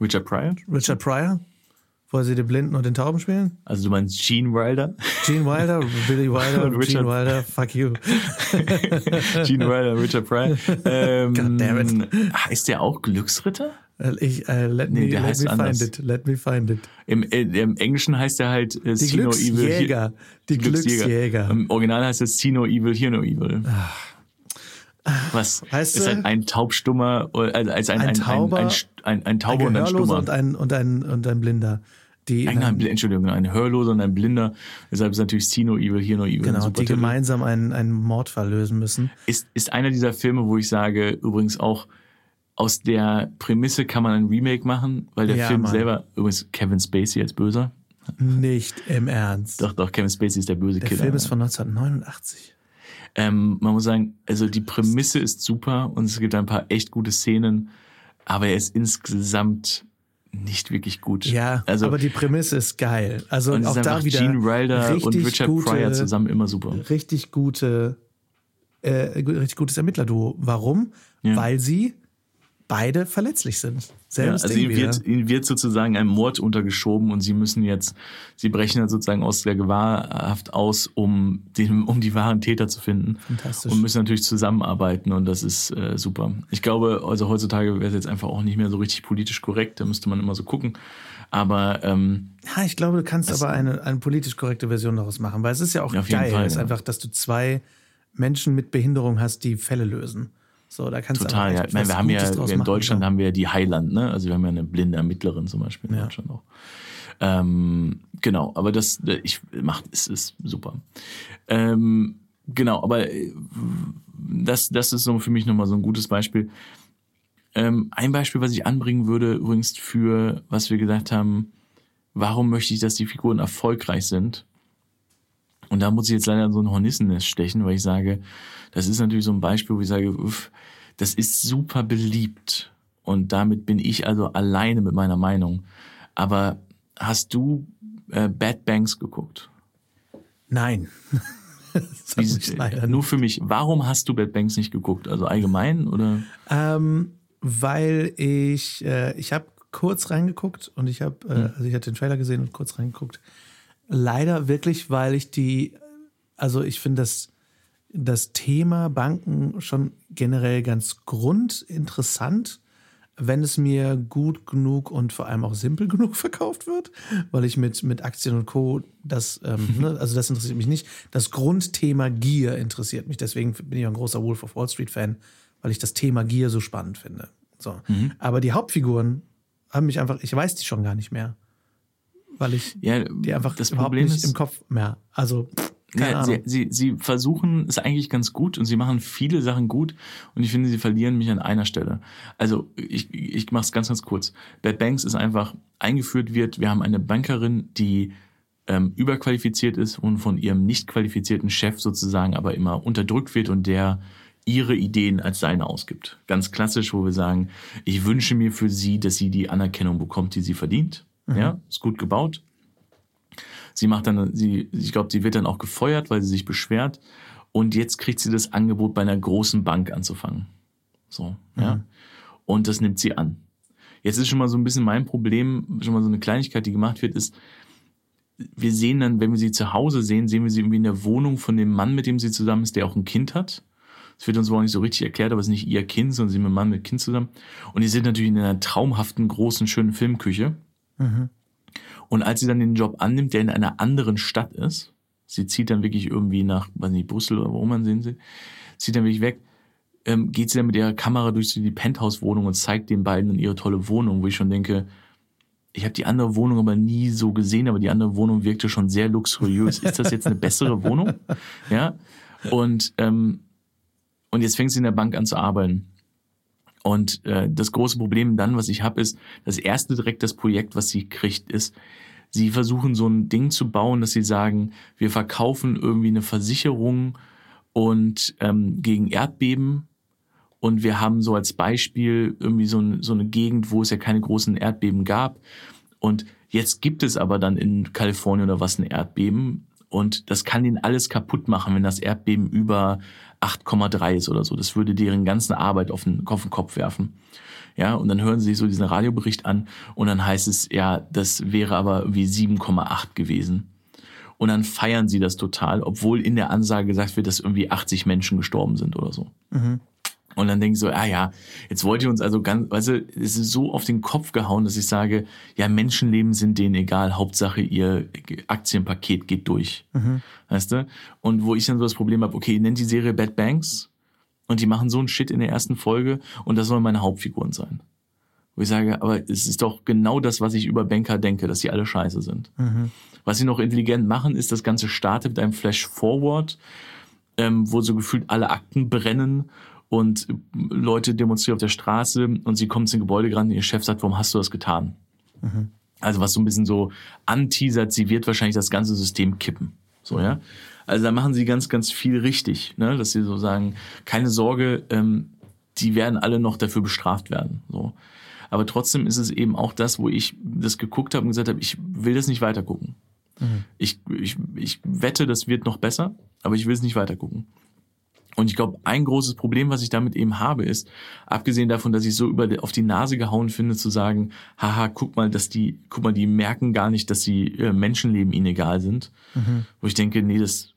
Richard Pryor? Richard Pryor, wo sie den Blinden und den Tauben spielen. Also du meinst Gene Wilder? Gene Wilder, Billy Wilder, und Gene Wilder, fuck you. Gene Wilder, Richard Pryor. Ähm, God damn it. Heißt der auch Glücksritter? Äh, ich, uh, let nee, me, der let heißt me anders. find it. Let me find it. Im, äh, Im Englischen heißt er halt äh, Die Glücksjäger. Die Glücksjäger. Glücksjäger. Im Original heißt es See No Evil, Hear No Evil. Ach. Was heißt ist ein, ein taubstummer, also als ein, ein, ein, Tauber, ein, ein, ein, Tauber und ein Stummer. Und ein, und ein, und ein Blinder. Die ein, ein, Entschuldigung, ein Hörloser und ein Blinder. Deshalb ist natürlich See No Evil, Hear No Evil. Genau, die Titel. gemeinsam einen, einen Mordfall lösen müssen. Ist, ist einer dieser Filme, wo ich sage, übrigens auch, aus der Prämisse kann man ein Remake machen, weil der ja, Film Mann. selber, übrigens Kevin Spacey als Böser. Nicht im Ernst. Doch, doch, Kevin Spacey ist der böse der Killer. Der Film ist von 1989. Ähm, man muss sagen, also die Prämisse ist super und es gibt ein paar echt gute Szenen, aber er ist insgesamt nicht wirklich gut. Ja, also, aber die Prämisse ist geil. Also und auch da wieder Gene Wilder und Richard gute, Pryor zusammen immer super. Richtig gute, äh, richtig gutes Ermittlerduo. Warum? Ja. Weil sie beide verletzlich sind. Ja, also ihnen wird, ihnen wird sozusagen ein Mord untergeschoben und sie müssen jetzt, sie brechen dann sozusagen aus der Gewahrhaft aus, um den, um die wahren Täter zu finden. Fantastisch. Und müssen natürlich zusammenarbeiten und das ist äh, super. Ich glaube, also heutzutage wäre es jetzt einfach auch nicht mehr so richtig politisch korrekt, da müsste man immer so gucken. Aber ähm, ja, ich glaube, du kannst aber eine, eine politisch korrekte Version daraus machen, weil es ist ja auch ja, geil, Fall, ist ja. einfach, dass du zwei Menschen mit Behinderung hast, die Fälle lösen. So, da kannst Total, du ja. Meine, wir haben ja in Deutschland machen, haben wir ja die Highland, ne? Also wir haben ja eine blinde Ermittlerin zum Beispiel in ja. Deutschland auch. Ähm, genau, aber das, ich mach, es ist super. Ähm, genau, aber äh, das, das ist so für mich nochmal so ein gutes Beispiel. Ähm, ein Beispiel, was ich anbringen würde, übrigens für, was wir gesagt haben, warum möchte ich, dass die Figuren erfolgreich sind? Und da muss ich jetzt leider so ein Hornissennest stechen, weil ich sage, das ist natürlich so ein Beispiel, wo ich sage, uff, das ist super beliebt. Und damit bin ich also alleine mit meiner Meinung. Aber hast du äh, Bad Banks geguckt? Nein. Wie, nur für mich. Warum hast du Bad Banks nicht geguckt? Also allgemein oder? Ähm, weil ich äh, ich habe kurz reingeguckt und ich habe äh, hm. also ich hatte den Trailer gesehen und kurz reingeguckt. Leider wirklich, weil ich die also ich finde das das Thema Banken schon generell ganz grundinteressant, wenn es mir gut genug und vor allem auch simpel genug verkauft wird, weil ich mit, mit Aktien und Co. das, ähm, ne, also das interessiert mich nicht. Das Grundthema Gier interessiert mich. Deswegen bin ich ein großer Wolf of Wall Street Fan, weil ich das Thema Gier so spannend finde. So. Mhm. Aber die Hauptfiguren haben mich einfach, ich weiß die schon gar nicht mehr. Weil ich ja, die einfach das überhaupt Problem nicht ist, im Kopf mehr. Also ja, sie, sie, sie versuchen es eigentlich ganz gut und sie machen viele Sachen gut und ich finde, sie verlieren mich an einer Stelle. Also ich, ich mache es ganz, ganz kurz. Bad Banks ist einfach eingeführt wird, wir haben eine Bankerin, die ähm, überqualifiziert ist und von ihrem nicht qualifizierten Chef sozusagen aber immer unterdrückt wird und der ihre Ideen als seine ausgibt. Ganz klassisch, wo wir sagen, ich wünsche mir für sie, dass sie die Anerkennung bekommt, die sie verdient. Mhm. Ja, ist gut gebaut. Sie macht dann, sie, ich glaube, sie wird dann auch gefeuert, weil sie sich beschwert. Und jetzt kriegt sie das Angebot, bei einer großen Bank anzufangen. So, mhm. ja. Und das nimmt sie an. Jetzt ist schon mal so ein bisschen mein Problem, schon mal so eine Kleinigkeit, die gemacht wird, ist, wir sehen dann, wenn wir sie zu Hause sehen, sehen wir sie irgendwie in der Wohnung von dem Mann, mit dem sie zusammen ist, der auch ein Kind hat. Das wird uns wohl nicht so richtig erklärt, aber es ist nicht ihr Kind, sondern sie mit einem Mann mit Kind zusammen. Und die sind natürlich in einer traumhaften, großen, schönen Filmküche. Mhm. Und als sie dann den Job annimmt, der in einer anderen Stadt ist, sie zieht dann wirklich irgendwie nach, weiß nicht, Brüssel oder wo man sehen sie, zieht dann wirklich weg, ähm, geht sie dann mit ihrer Kamera durch die Penthouse-Wohnung und zeigt den beiden dann ihre tolle Wohnung, wo ich schon denke, ich habe die andere Wohnung aber nie so gesehen, aber die andere Wohnung wirkte schon sehr luxuriös. Ist das jetzt eine bessere Wohnung? Ja. Und, ähm, und jetzt fängt sie in der Bank an zu arbeiten. Und äh, das große Problem dann, was ich habe, ist, das erste direkt das Projekt, was sie kriegt, ist, sie versuchen so ein Ding zu bauen, dass sie sagen, wir verkaufen irgendwie eine Versicherung und ähm, gegen Erdbeben und wir haben so als Beispiel irgendwie so, ein, so eine Gegend, wo es ja keine großen Erdbeben gab. Und jetzt gibt es aber dann in Kalifornien oder was ein Erdbeben. Und das kann ihnen alles kaputt machen, wenn das Erdbeben über 8,3 ist oder so. Das würde deren ganzen Arbeit auf den, auf den Kopf werfen. Ja, und dann hören sie sich so diesen Radiobericht an und dann heißt es, ja, das wäre aber wie 7,8 gewesen. Und dann feiern sie das total, obwohl in der Ansage gesagt wird, dass irgendwie 80 Menschen gestorben sind oder so. Mhm. Und dann denke ich so, ah ja, jetzt wollt ihr uns also ganz, weißt du, es ist so auf den Kopf gehauen, dass ich sage, ja, Menschenleben sind denen egal, Hauptsache ihr Aktienpaket geht durch. Mhm. Weißt du? Und wo ich dann so das Problem habe, okay, nennt die Serie Bad Banks und die machen so einen Shit in der ersten Folge und das sollen meine Hauptfiguren sein. Wo ich sage, aber es ist doch genau das, was ich über Banker denke, dass sie alle scheiße sind. Mhm. Was sie noch intelligent machen, ist, das Ganze startet mit einem Flash-Forward, ähm, wo so gefühlt alle Akten brennen und Leute demonstrieren auf der Straße und sie kommen zum Gebäude gerannt und ihr Chef sagt, warum hast du das getan? Mhm. Also was so ein bisschen so anteasert, sie wird wahrscheinlich das ganze System kippen. So, ja. Also da machen sie ganz, ganz viel richtig, ne? dass sie so sagen, keine Sorge, ähm, die werden alle noch dafür bestraft werden. So. Aber trotzdem ist es eben auch das, wo ich das geguckt habe und gesagt habe, ich will das nicht weitergucken. Mhm. Ich, ich, ich wette, das wird noch besser, aber ich will es nicht weitergucken. Und ich glaube, ein großes Problem, was ich damit eben habe, ist, abgesehen davon, dass ich so über auf die Nase gehauen finde, zu sagen, haha, guck mal, dass die, guck mal, die merken gar nicht, dass sie äh, Menschenleben ihnen egal sind. Mhm. Wo ich denke, nee, das,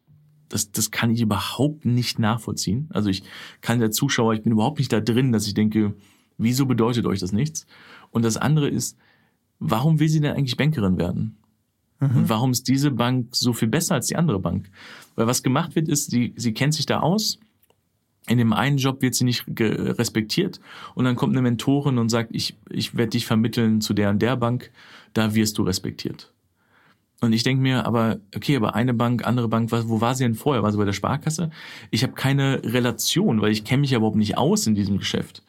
das, das kann ich überhaupt nicht nachvollziehen. Also ich kann der Zuschauer, ich bin überhaupt nicht da drin, dass ich denke, wieso bedeutet euch das nichts? Und das andere ist, warum will sie denn eigentlich Bankerin werden? Mhm. Und warum ist diese Bank so viel besser als die andere Bank? Weil was gemacht wird, ist, sie, sie kennt sich da aus, in dem einen Job wird sie nicht respektiert und dann kommt eine Mentorin und sagt, ich, ich werde dich vermitteln zu der und der Bank, da wirst du respektiert. Und ich denke mir, aber okay, aber eine Bank, andere Bank, was, wo war sie denn vorher? War sie bei der Sparkasse? Ich habe keine Relation, weil ich kenne mich ja überhaupt nicht aus in diesem Geschäft.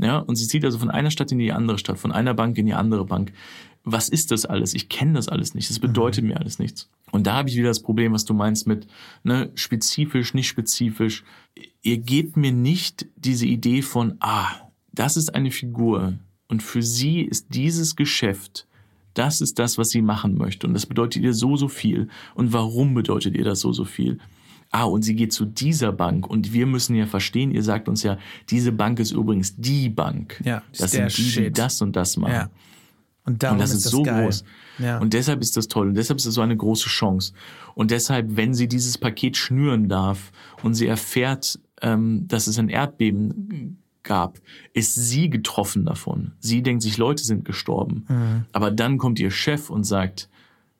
Ja, und sie zieht also von einer Stadt in die andere Stadt, von einer Bank in die andere Bank was ist das alles? Ich kenne das alles nicht. Das bedeutet mhm. mir alles nichts. Und da habe ich wieder das Problem, was du meinst mit ne, spezifisch, nicht spezifisch. Ihr gebt mir nicht diese Idee von, ah, das ist eine Figur und für sie ist dieses Geschäft, das ist das, was sie machen möchte. Und das bedeutet ihr so, so viel. Und warum bedeutet ihr das so, so viel? Ah, und sie geht zu dieser Bank und wir müssen ja verstehen, ihr sagt uns ja, diese Bank ist übrigens die Bank. Ja, das sind die, die das und das machen. Ja. Und, und das ist, ist so geil. groß. Ja. Und deshalb ist das toll. Und deshalb ist das so eine große Chance. Und deshalb, wenn sie dieses Paket schnüren darf und sie erfährt, ähm, dass es ein Erdbeben gab, ist sie getroffen davon. Sie denkt sich, Leute sind gestorben. Mhm. Aber dann kommt ihr Chef und sagt,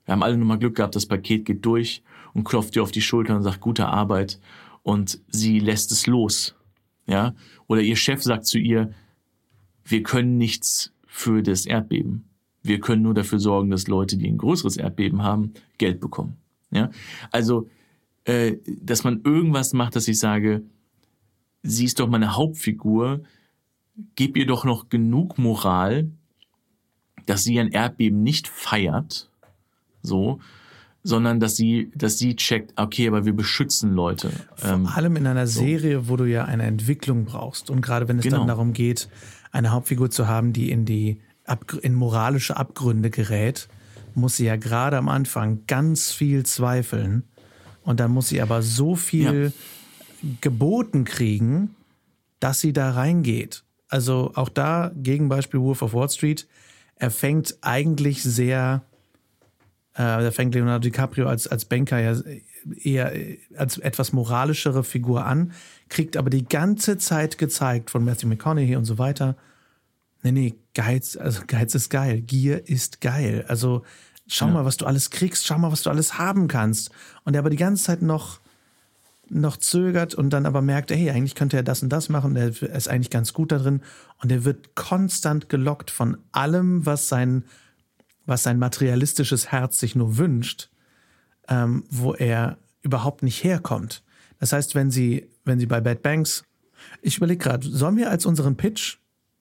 wir haben alle nochmal Glück gehabt, das Paket geht durch und klopft ihr auf die Schulter und sagt, gute Arbeit. Und sie lässt es los. Ja? Oder ihr Chef sagt zu ihr, wir können nichts für das Erdbeben. Wir können nur dafür sorgen, dass Leute, die ein größeres Erdbeben haben, Geld bekommen. Ja? Also, äh, dass man irgendwas macht, dass ich sage, sie ist doch meine Hauptfigur, gib ihr doch noch genug Moral, dass sie ein Erdbeben nicht feiert, so, sondern dass sie, dass sie checkt, okay, aber wir beschützen Leute. Vor ähm, allem in einer so. Serie, wo du ja eine Entwicklung brauchst. Und gerade wenn es genau. dann darum geht, eine Hauptfigur zu haben, die in die in moralische Abgründe gerät, muss sie ja gerade am Anfang ganz viel zweifeln. Und dann muss sie aber so viel ja. geboten kriegen, dass sie da reingeht. Also auch da, Gegenbeispiel Wolf of Wall Street, er fängt eigentlich sehr, äh, da fängt Leonardo DiCaprio als, als Banker ja eher als etwas moralischere Figur an, kriegt aber die ganze Zeit gezeigt von Matthew McConaughey und so weiter, nee, nee, Geiz, also Geiz ist geil, Gier ist geil. Also schau ja. mal, was du alles kriegst, schau mal, was du alles haben kannst. Und er aber die ganze Zeit noch, noch zögert und dann aber merkt, hey, eigentlich könnte er das und das machen, er ist eigentlich ganz gut da drin. Und er wird konstant gelockt von allem, was sein, was sein materialistisches Herz sich nur wünscht, ähm, wo er überhaupt nicht herkommt. Das heißt, wenn sie, wenn sie bei Bad Banks, ich überlege gerade, sollen wir als unseren Pitch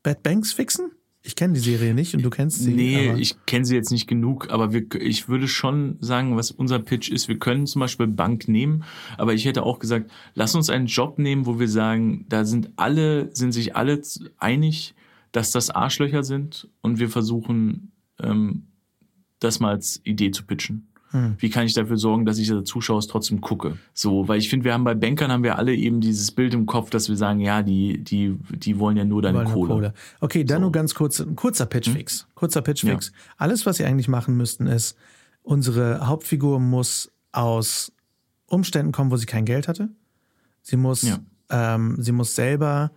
Bad Banks fixen? Ich kenne die Serie nicht und du kennst sie. Nee, ich kenne sie jetzt nicht genug, aber wir, ich würde schon sagen, was unser Pitch ist. Wir können zum Beispiel Bank nehmen, aber ich hätte auch gesagt, lass uns einen Job nehmen, wo wir sagen, da sind alle, sind sich alle einig, dass das Arschlöcher sind und wir versuchen, ähm, das mal als Idee zu pitchen. Hm. Wie kann ich dafür sorgen, dass ich als Zuschauer trotzdem gucke? So, weil ich finde, wir haben bei Bankern haben wir alle eben dieses Bild im Kopf, dass wir sagen, ja, die, die, die wollen ja nur deine Kohle. Kohle. Okay, dann so. nur ganz kurz, ein kurzer Pitchfix. Hm? Kurzer Pitchfix. Ja. Alles, was ihr eigentlich machen müssten, ist, unsere Hauptfigur muss aus Umständen kommen, wo sie kein Geld hatte. Sie muss, ja. ähm, sie muss selber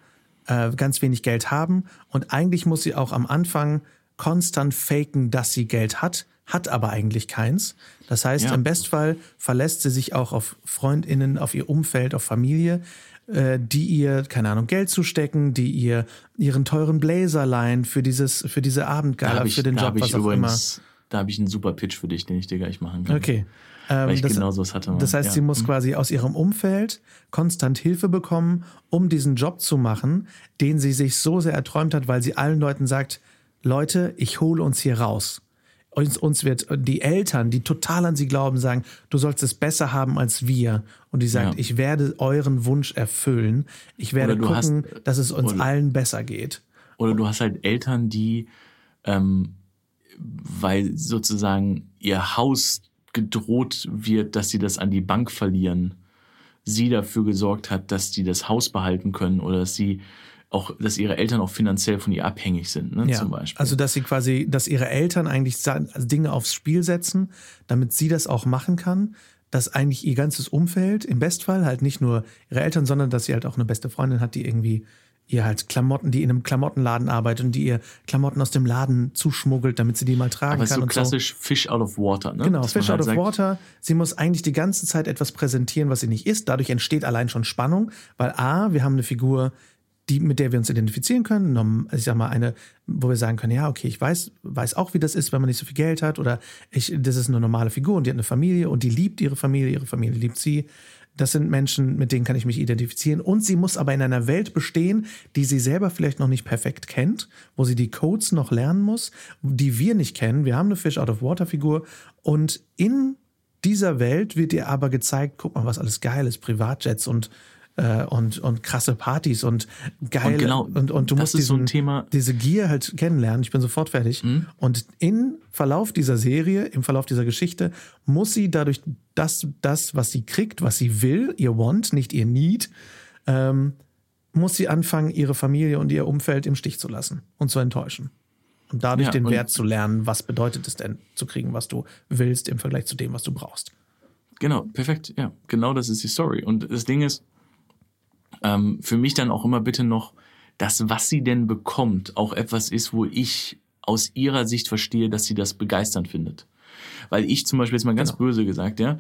äh, ganz wenig Geld haben und eigentlich muss sie auch am Anfang konstant faken, dass sie Geld hat, hat aber eigentlich keins. Das heißt, ja. im Bestfall verlässt sie sich auch auf Freundinnen, auf ihr Umfeld, auf Familie, äh, die ihr, keine Ahnung, Geld zustecken, die ihr ihren teuren Blazer leihen für dieses, für diese Abendgala, ich, für den Job, was auch übrigens, immer. Da habe ich einen super Pitch für dich, den ich dir gleich machen kann. Okay. Ähm, Weil ich das, genau sowas hatte. Das heißt, ja. sie muss mhm. quasi aus ihrem Umfeld konstant Hilfe bekommen, um diesen Job zu machen, den sie sich so sehr erträumt hat, weil sie allen Leuten sagt, Leute, ich hole uns hier raus. Uns, uns wird die Eltern, die total an sie glauben, sagen, du sollst es besser haben als wir. Und die sagt, ja. ich werde euren Wunsch erfüllen. Ich werde gucken, hast, dass es uns oder, allen besser geht. Oder du hast halt Eltern, die, ähm, weil sozusagen ihr Haus gedroht wird, dass sie das an die Bank verlieren, sie dafür gesorgt hat, dass die das Haus behalten können oder dass sie auch, dass ihre Eltern auch finanziell von ihr abhängig sind, ne, ja, zum Beispiel. Also, dass sie quasi, dass ihre Eltern eigentlich Dinge aufs Spiel setzen, damit sie das auch machen kann, dass eigentlich ihr ganzes Umfeld, im Bestfall halt nicht nur ihre Eltern, sondern dass sie halt auch eine beste Freundin hat, die irgendwie ihr halt Klamotten, die in einem Klamottenladen arbeitet und die ihr Klamotten aus dem Laden zuschmuggelt, damit sie die mal tragen Aber kann. So klassisch so. Fish out of water, ne? Genau, Dass Fish halt out of water. Sie muss eigentlich die ganze Zeit etwas präsentieren, was sie nicht ist. Dadurch entsteht allein schon Spannung, weil A, wir haben eine Figur, die, mit der wir uns identifizieren können. Ich sag mal, eine, wo wir sagen können, ja, okay, ich weiß, weiß auch, wie das ist, wenn man nicht so viel Geld hat. Oder ich, das ist eine normale Figur und die hat eine Familie und die liebt ihre Familie, ihre Familie liebt sie. Das sind Menschen, mit denen kann ich mich identifizieren. Und sie muss aber in einer Welt bestehen, die sie selber vielleicht noch nicht perfekt kennt, wo sie die Codes noch lernen muss, die wir nicht kennen. Wir haben eine Fish Out of Water Figur und in dieser Welt wird ihr aber gezeigt, guck mal, was alles geil ist, Privatjets und äh, und, und krasse Partys und geil. Und, genau, und, und du musst diesen, so diese Gier halt kennenlernen. Ich bin sofort fertig. Mhm. Und im Verlauf dieser Serie, im Verlauf dieser Geschichte, muss sie dadurch das, das, was sie kriegt, was sie will, ihr Want, nicht ihr Need, ähm, muss sie anfangen, ihre Familie und ihr Umfeld im Stich zu lassen und zu enttäuschen. Und dadurch ja, den und Wert zu lernen, was bedeutet es denn zu kriegen, was du willst im Vergleich zu dem, was du brauchst. Genau, perfekt. Ja, genau das ist die Story. Und das Ding ist, ähm, für mich dann auch immer bitte noch, dass was sie denn bekommt, auch etwas ist, wo ich aus ihrer Sicht verstehe, dass sie das begeisternd findet. Weil ich zum Beispiel jetzt mal ganz genau. böse gesagt, ja,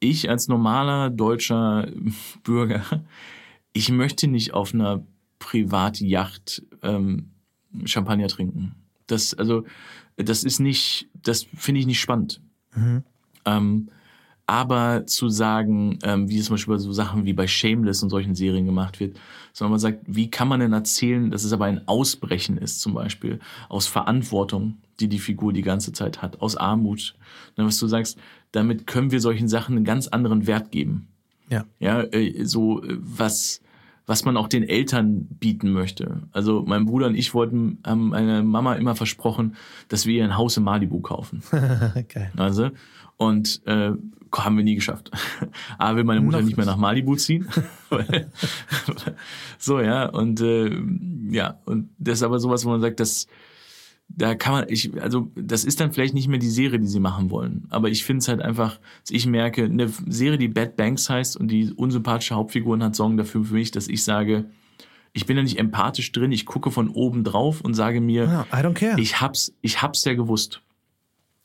ich als normaler deutscher Bürger, ich möchte nicht auf einer Privatjacht ähm, Champagner trinken. Das, also, das ist nicht, das finde ich nicht spannend. Mhm. Ähm, aber zu sagen, ähm, wie es zum Beispiel bei so Sachen wie bei Shameless und solchen Serien gemacht wird, sondern man sagt, wie kann man denn erzählen, dass es aber ein Ausbrechen ist, zum Beispiel aus Verantwortung, die die Figur die ganze Zeit hat, aus Armut. Und was du sagst, damit können wir solchen Sachen einen ganz anderen Wert geben. Ja. Ja, äh, so äh, was was man auch den Eltern bieten möchte. Also mein Bruder und ich wollten, haben meine Mama immer versprochen, dass wir ihr ein Haus in Malibu kaufen. Geil. Also, und äh, haben wir nie geschafft. A, will meine Mutter Noch nicht mehr nach Malibu ziehen. so, ja, und äh, ja, und das ist aber sowas, wo man sagt, dass da kann man, ich, also das ist dann vielleicht nicht mehr die Serie, die sie machen wollen. Aber ich finde es halt einfach, ich merke, eine Serie, die Bad Banks heißt und die unsympathische Hauptfiguren hat, sorgen dafür für mich, dass ich sage, ich bin da nicht empathisch drin, ich gucke von oben drauf und sage mir, care. ich hab's, ich hab's ja gewusst.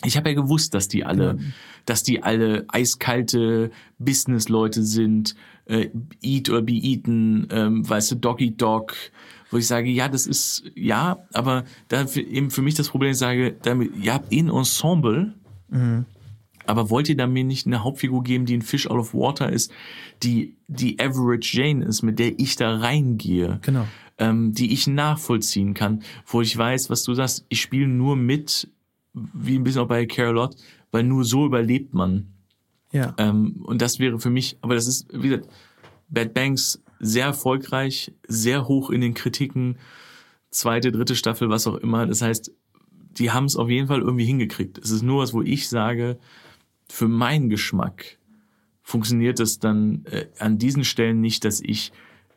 Ich habe ja gewusst, dass die alle, Genau. dass die alle eiskalte Business-Leute sind, äh, Eat or Be Eaten, ähm, weißt du, Dog Eat Dog, wo ich sage, ja, das ist, ja, aber da eben für mich das Problem, ich sage, damit, ihr habt eh ein Ensemble, aber wollt ihr da mir nicht eine Hauptfigur geben, die ein Fish out of water ist, die die Average Jane ist, mit der ich da reingehe? Genau. ähm, die ich nachvollziehen kann, wo ich weiß, was du sagst, ich spiele nur mit, wie ein bisschen auch bei Carolot, weil nur so überlebt man. ja. Ähm, und das wäre für mich, aber das ist, wie gesagt, Bad Banks sehr erfolgreich, sehr hoch in den Kritiken, zweite, dritte Staffel, was auch immer. Das heißt, die haben es auf jeden Fall irgendwie hingekriegt. Es ist nur was, wo ich sage, für meinen Geschmack funktioniert es dann äh, an diesen Stellen nicht, dass ich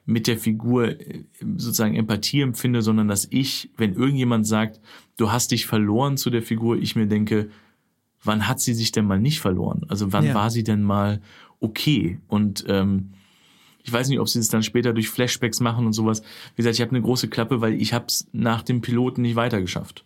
mit der Figur äh, sozusagen Empathie empfinde, sondern dass ich, wenn irgendjemand sagt, du hast dich verloren zu der Figur, ich mir denke, wann hat sie sich denn mal nicht verloren? Also wann Ja. war sie denn mal okay? Und ähm, ich weiß nicht, ob sie es dann später durch Flashbacks machen und sowas. Wie gesagt, ich habe eine große Klappe, weil ich habe es nach dem Piloten nicht weitergeschafft.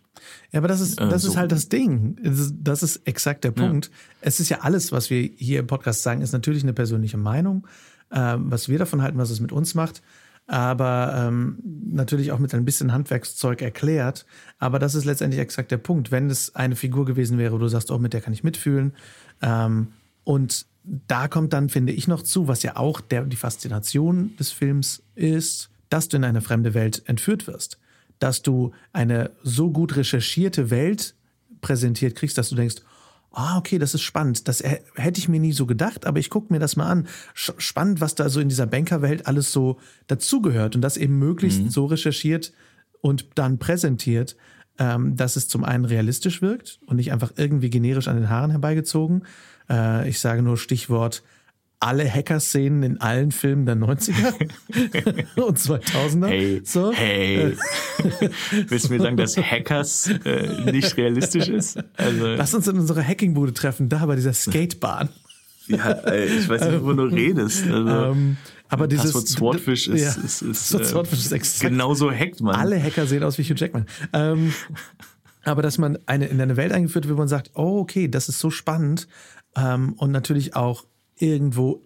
Ja, aber das ist, Äh, das so. ist halt das Ding. Das ist, exakt der Punkt. Es ist ja alles, was wir hier im Podcast sagen, ist natürlich eine persönliche Meinung, ähm, was wir davon halten, was es mit uns macht. Aber ähm, natürlich auch mit ein bisschen Handwerkszeug erklärt. Aber das ist letztendlich exakt der Punkt. Wenn es eine Figur gewesen wäre, wo du sagst, oh, mit der kann ich mitfühlen. Ähm, und da kommt dann, finde ich, noch zu, was ja auch der, die Faszination des Films ist, dass du in eine fremde Welt entführt wirst. Dass du eine so gut recherchierte Welt präsentiert kriegst, dass du denkst, ah, okay, das ist spannend. Das hä- hätte ich mir nie so gedacht, aber ich gucke mir das mal an. Spannend, was da so in dieser Bankerwelt alles so dazugehört und das eben möglichst so recherchiert und dann präsentiert, ähm, dass es zum einen realistisch wirkt und nicht einfach irgendwie generisch an den Haaren herbeigezogen. Äh, ich sage nur Stichwort alle Hacker-Szenen in allen Filmen der 90er und 2000er. Hey, so. hey. Willst du mir sagen, dass Hackers äh, nicht realistisch ist? Also, Lass uns in unsere Hackingbude treffen, da bei dieser Skatebahn. ja, äh, ich weiß nicht, wovon du redest. Also, Ähm, aber dieses Passwort Swordfish ist, ja, ist, ist, Passwort äh, Swordfish ist exakt. genauso hackt man. Alle Hacker sehen aus wie Hugh Jackman. Ähm, aber dass man eine, in eine Welt eingeführt wird, wo man sagt, oh, okay, das ist so spannend ähm, und natürlich auch irgendwo,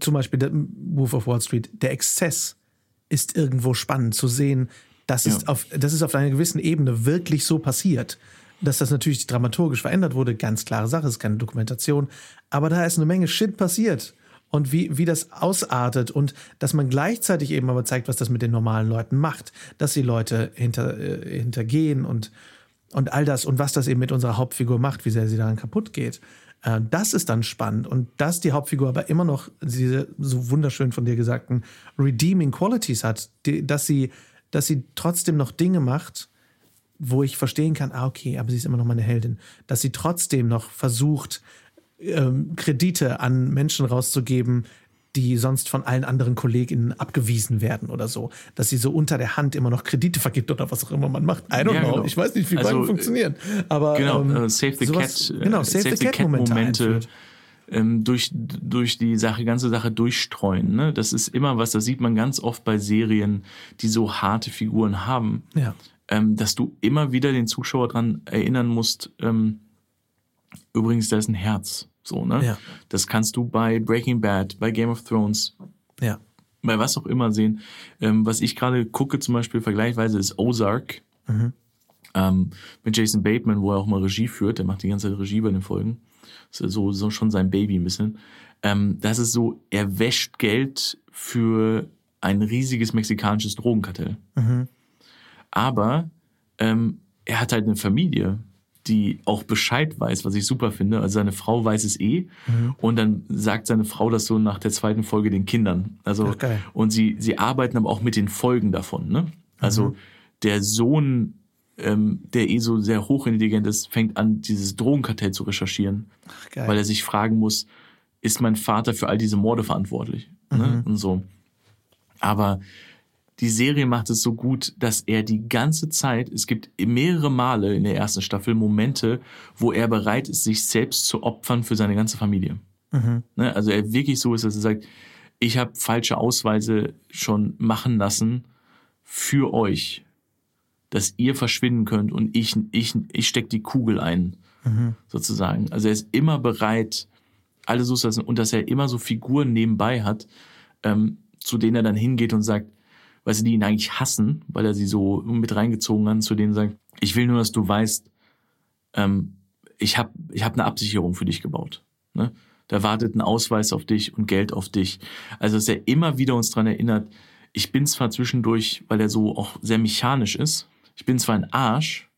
zum Beispiel der Wolf of Wall Street, der Exzess ist irgendwo spannend zu sehen, dass, es, Ja. auf, dass es auf einer gewissen Ebene wirklich so passiert. Dass das natürlich dramaturgisch verändert wurde, ganz klare Sache, ist keine Dokumentation. Aber da ist eine Menge Shit passiert. Und wie, wie das ausartet und dass man gleichzeitig eben aber zeigt, was das mit den normalen Leuten macht, dass die Leute hinter, äh, hintergehen und, und all das und was das eben mit unserer Hauptfigur macht, wie sehr sie daran kaputt geht. Äh, das ist dann spannend. Und dass die Hauptfigur aber immer noch diese so wunderschön von dir gesagten redeeming Qualities hat, die, dass sie, dass sie trotzdem noch Dinge macht, wo ich verstehen kann, ah, okay, aber sie ist immer noch meine Heldin, dass sie trotzdem noch versucht, ähm, Kredite an Menschen rauszugeben, die sonst von allen anderen KollegInnen abgewiesen werden oder so. Dass sie so unter der Hand immer noch Kredite vergibt oder was auch immer man macht. I don't Ja, know. genau. Ich weiß nicht, wie Also, Banken funktionieren. Aber Genau, ähm, äh, Save the sowas- Cat, äh, Genau, Save, the Cat, Momente. einführt. ähm, durch, durch die Sache, ganze Sache durchstreuen. Ne? Das ist immer was, das sieht man ganz oft bei Serien, die so harte Figuren haben, Ja. ähm, dass du immer wieder den Zuschauer dran erinnern musst, ähm, übrigens, da ist ein Herz. So, ne? Ja. Das kannst du bei Breaking Bad, bei Game of Thrones, Ja. bei was auch immer sehen. Ähm, was ich gerade gucke, zum Beispiel vergleichsweise, ist Ozark. Ähm, mit Jason Bateman, wo er auch mal Regie führt, der macht die ganze Zeit Regie bei den Folgen. Das ist so, so schon sein Baby ein bisschen. Ähm, das ist so, er wäscht Geld für ein riesiges mexikanisches Drogenkartell. Aber ähm, er hat halt eine Familie, die auch Bescheid weiß, was ich super finde. Also seine Frau weiß es eh. Und dann sagt seine Frau das so nach der zweiten Folge den Kindern. Also, Ach, geil. und sie, sie arbeiten aber auch mit den Folgen davon. Ne? Also der Sohn, ähm, der eh so sehr hochintelligent ist, fängt an, dieses Drogenkartell zu recherchieren. geil. Weil er sich fragen muss, ist mein Vater für all diese Morde verantwortlich? Ne? Und so. Aber die Serie macht es so gut, dass er die ganze Zeit, es gibt mehrere Male in der ersten Staffel Momente, wo er bereit ist, sich selbst zu opfern für seine ganze Familie. Ne? Also er wirklich so ist, dass er sagt, ich habe falsche Ausweise schon machen lassen für euch, dass ihr verschwinden könnt und ich, ich, ich steck die Kugel ein, sozusagen. Also er ist immer bereit, alles so zu lassen und dass er immer so Figuren nebenbei hat, ähm, zu denen er dann hingeht und sagt, weil sie die ihn eigentlich hassen, weil er sie so mit reingezogen hat, zu denen sagt, ich will nur, dass du weißt, ähm, ich habe ich hab eine Absicherung für dich gebaut. Ne? Da wartet ein Ausweis auf dich und Geld auf dich. Also dass er immer wieder uns dran erinnert, ich bin zwar zwischendurch, weil er so auch sehr mechanisch ist, ich bin zwar ein Arsch,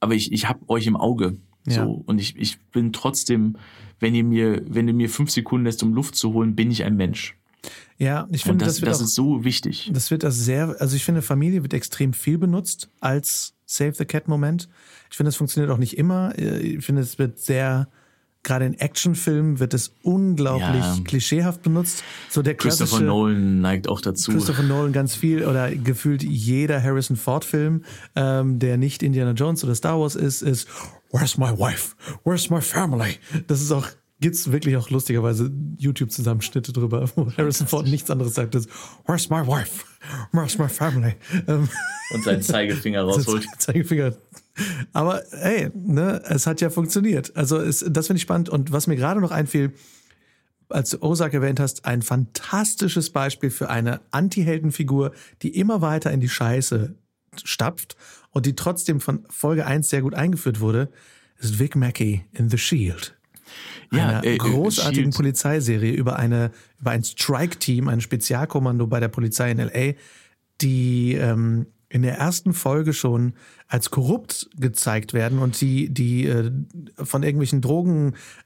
aber ich, ich hab euch im Auge. Ja. So. Und ich, ich bin trotzdem, wenn ihr mir, wenn du mir fünf Sekunden lässt, um Luft zu holen, bin ich ein Mensch. Ja, ich Und finde, das, das, wird das auch, ist so wichtig. das wird das sehr, also ich finde, Familie wird extrem viel benutzt als Save the Cat-Moment. Ich finde, das funktioniert auch nicht immer. Ich finde, es wird sehr, gerade in Actionfilmen wird es unglaublich Ja. klischeehaft benutzt. So der Christopher Nolan neigt auch dazu. Christopher Nolan ganz viel oder gefühlt jeder Harrison Ford Film, ähm, der nicht Indiana Jones oder Star Wars ist, ist Where's my wife? Where's my family? Das ist auch gibt's wirklich auch lustigerweise YouTube Zusammenschnitte drüber, wo Harrison Ford nichts anderes sagt als Where's my wife? Where's my family? Ähm, und seinen Zeigefinger rausholt. Zeigefinger. Aber hey, ne, es hat ja funktioniert. Also es, das finde ich spannend. Und was mir gerade noch einfiel, als du Ozark erwähnt hast, ein fantastisches Beispiel für eine Anti-Heldenfigur, die immer weiter in die Scheiße stapft und die trotzdem von Folge 1 sehr gut eingeführt wurde, ist Vic Mackey in The Shield. Ja, einer äh, äh, großartigen Shield. Polizeiserie über eine über ein Strike-Team, ein Spezialkommando bei der Polizei in LA, die ähm, in der ersten Folge schon als korrupt gezeigt werden und die die äh, von irgendwelchen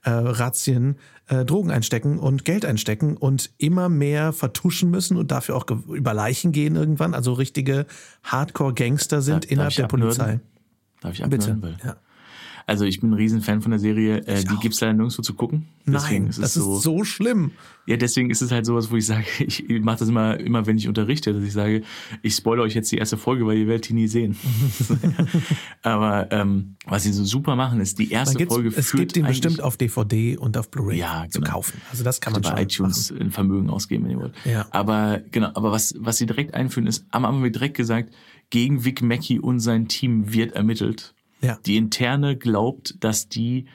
Drogenrazzien äh, äh, Drogen einstecken und Geld einstecken und immer mehr vertuschen müssen und dafür auch über Leichen gehen irgendwann, also richtige Hardcore-Gangster sind Darf- innerhalb der abnörden? Polizei. Darf ich Bitte. abnörden? Weil- Ja. Also ich bin ein Riesenfan von der Serie. Äh, die auch. gibt's leider nirgendwo zu gucken. Deswegen Nein, ist es das so, ist so schlimm. Ja, deswegen ist es halt sowas, wo ich sage, ich mache das immer, immer, wenn ich unterrichte, dass ich sage, ich spoilere euch jetzt die erste Folge, weil ihr werdet die nie sehen. Aber ähm, was sie so super machen, ist die erste Folge es gibt ihn bestimmt auf DVD und auf Blu-ray Ja, zu genau. kaufen. Also das kann man bei schon iTunes machen. ein Vermögen ausgeben, wenn ihr wollt. Ja. Aber genau, aber was, was sie direkt einführen, ist, am Anfang wird direkt gesagt, gegen Vic Mackey und sein Team wird ermittelt. Ja. Die Interne glaubt, dass die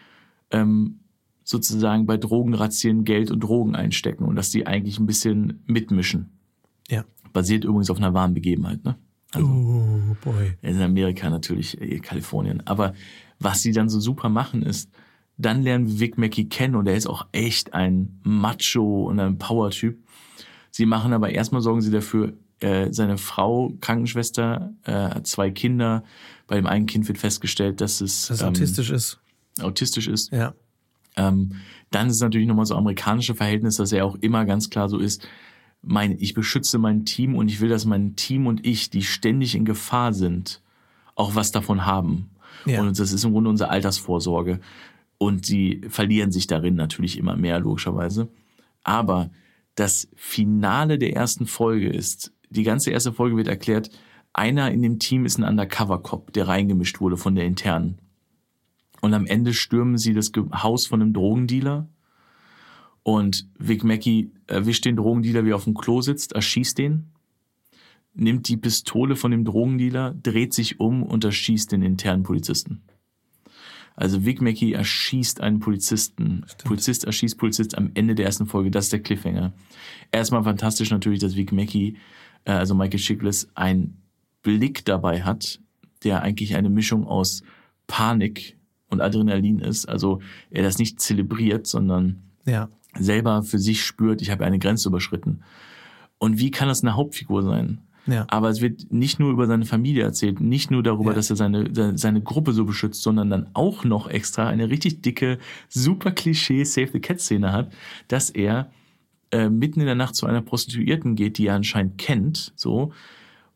ähm, sozusagen bei Drogenrazzien Geld und Drogen einstecken und dass die eigentlich ein bisschen mitmischen. Ja. Basiert übrigens auf einer wahren Begebenheit, ne? Also, Oh boy. in Amerika natürlich, äh, Kalifornien. Aber was sie dann so super machen ist, dann lernen wir Vic Mackey kennen und er ist auch echt ein Macho und ein Power-Typ. Sie machen aber erstmal sorgen sie dafür, äh, seine Frau, Krankenschwester, äh, hat zwei Kinder. Bei dem einen Kind wird festgestellt, dass es Dass ähm, autistisch ist. autistisch ist. Ja. Ähm, dann ist es natürlich nochmal so amerikanische Verhältnis, dass er auch immer ganz klar so ist, mein, ich beschütze mein Team und ich will, dass mein Team und ich, die ständig in Gefahr sind, auch was davon haben. Ja. Und das ist im Grunde unsere Altersvorsorge. Und sie verlieren sich darin natürlich immer mehr, logischerweise. Aber das Finale der ersten Folge ist, die ganze erste Folge wird erklärt, einer in dem Team ist ein Undercover-Cop, der reingemischt wurde von der internen. Und am Ende stürmen sie das Haus von einem Drogendealer. Und Vic Mackey erwischt den Drogendealer, wie er auf dem Klo sitzt, erschießt den, nimmt die Pistole von dem Drogendealer, dreht sich um und erschießt den internen Polizisten. Also Vic Mackey erschießt einen Polizisten. Polizist erschießt Polizist am Ende der ersten Folge. Das ist der Cliffhanger. Erstmal fantastisch natürlich, dass Vic Mackey, äh, also Michael Chiklis, einen Blick dabei hat, der eigentlich eine Mischung aus Panik und Adrenalin ist. Also er das nicht zelebriert, sondern Ja. selber für sich spürt, ich habe eine Grenze überschritten. Und wie kann das eine Hauptfigur sein? Ja. Aber es wird nicht nur über seine Familie erzählt, nicht nur darüber, Ja. dass er seine, seine, Gruppe so beschützt, sondern dann auch noch extra eine richtig dicke, super Klischee Save the Cat Szene hat, dass er äh, mitten in der Nacht zu einer Prostituierten geht, die er anscheinend kennt, so,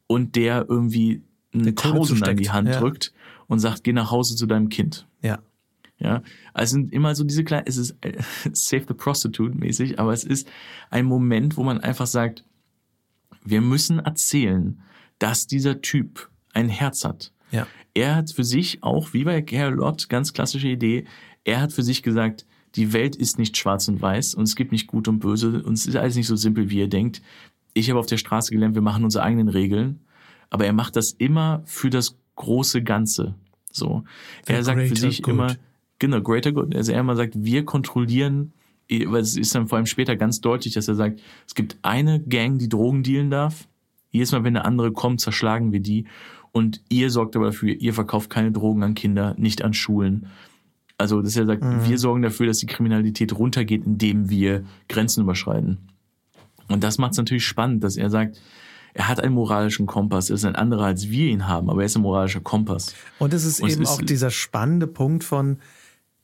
und der irgendwie einen Tausend an die Hand ja. drückt und sagt, geh nach Hause zu deinem Kind. Ja. Ja, also es sind immer so diese kleinen, es ist äh, Save the Prostitute mäßig, aber es ist ein Moment, wo man einfach sagt, wir müssen erzählen, dass dieser Typ ein Herz hat. Ja. Er hat für sich auch, wie bei Carol Lott, ganz klassische Idee, er hat für sich gesagt, die Welt ist nicht schwarz und weiß und es gibt nicht gut und böse und es ist alles nicht so simpel, wie ihr denkt. Ich habe auf der Straße gelernt, wir machen unsere eigenen Regeln, aber er macht das immer für das große Ganze. So. The er sagt für sich good. immer, genau, greater good. Also er immer sagt, wir kontrollieren, weil es ist dann vor allem später ganz deutlich, dass er sagt, es gibt eine Gang, die Drogen dealen darf. Jedes Mal, wenn eine andere kommt, zerschlagen wir die. Und ihr sorgt aber dafür, ihr verkauft keine Drogen an Kinder, nicht an Schulen. Also, dass er sagt, Mhm. wir sorgen dafür, dass die Kriminalität runtergeht, indem wir Grenzen überschreiten. Und das macht es natürlich spannend, dass er sagt, er hat einen moralischen Kompass, er ist ein anderer, als wir ihn haben, aber er ist ein moralischer Kompass. Und es ist Und es eben ist- auch dieser spannende Punkt von,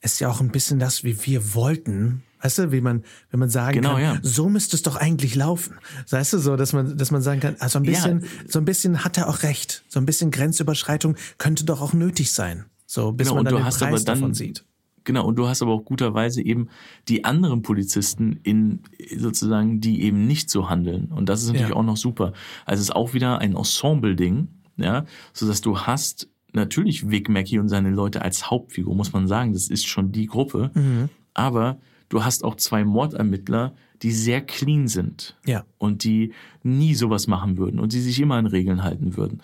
es ist ja auch ein bisschen das, wie wir wollten. Weißt du, wie man, wenn man sagen Genau, kann, ja. so müsste es doch eigentlich laufen. Weißt du, so, dass man, dass man sagen kann, also ein Ja. bisschen, so ein bisschen hat er auch recht. So ein bisschen Grenzüberschreitung könnte doch auch nötig sein. So, bis Genau, man dann du den hast Preis aber dann- davon sieht. Genau, und du hast aber auch guterweise eben die anderen Polizisten in sozusagen, die eben nicht so handeln. Und das ist natürlich Ja. auch noch super. Also es ist auch wieder ein Ensemble-Ding, ja, so dass du hast natürlich Vic Mackey und seine Leute als Hauptfigur, muss man sagen, das ist schon die Gruppe. Mhm. Aber du hast auch zwei Mordermittler, die sehr clean sind Ja. und die nie sowas machen würden und die sich immer an Regeln halten würden.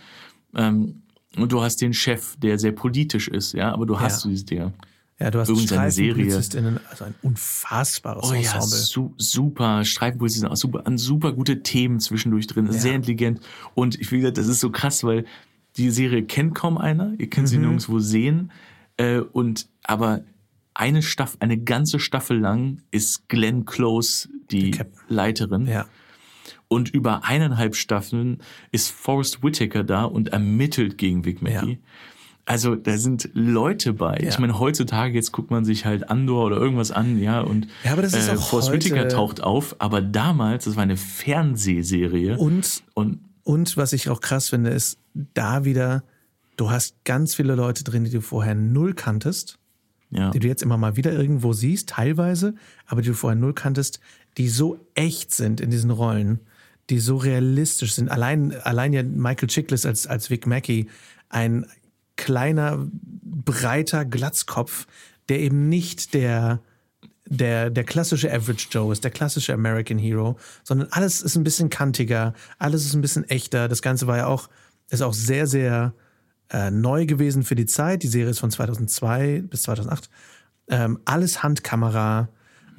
Ähm, und du hast den Chef, der sehr politisch ist, ja, aber du hast Ja. diese Dinger. Ja, du hast Übrigens eine Serie. Also ein unfassbares Oh ja, Ensemble. su super. Streifenpolizei sind auch super, an super gute Themen zwischendurch drin. Ja. Sehr intelligent. Und ich will das ist so krass, weil die Serie kennt kaum einer. Ihr könnt sie Mhm. nirgendwo sehen. Äh, und, aber eine Staffel, eine ganze Staffel lang ist Glenn Close die Leiterin. Ja. Und über eineinhalb Staffeln ist Forrest Whitaker da und ermittelt gegen Vic Mackey. Ja. Also da sind Leute bei. Ja. Ich meine, heutzutage, jetzt guckt man sich halt Andor oder irgendwas an, ja, und Ja, aber das ist äh, auch Forrest heute- Whitaker taucht auf, aber damals, das war eine Fernsehserie. Und und Und was ich auch krass finde, ist da wieder, du hast ganz viele Leute drin, die du vorher null kanntest, ja, die du jetzt immer mal wieder irgendwo siehst, teilweise, aber die du vorher null kanntest, die so echt sind in diesen Rollen, die so realistisch sind. Allein, allein ja Michael Chiklis als, als Vic Mackey, ein kleiner, breiter Glatzkopf, der eben nicht der, der, der klassische Average Joe ist, der klassische American Hero, sondern alles ist ein bisschen kantiger, alles ist ein bisschen echter. Das Ganze war ja auch, ist auch sehr, sehr äh, neu gewesen für die Zeit. Die Serie ist von 2002 bis 2008. Ähm, alles Handkamera,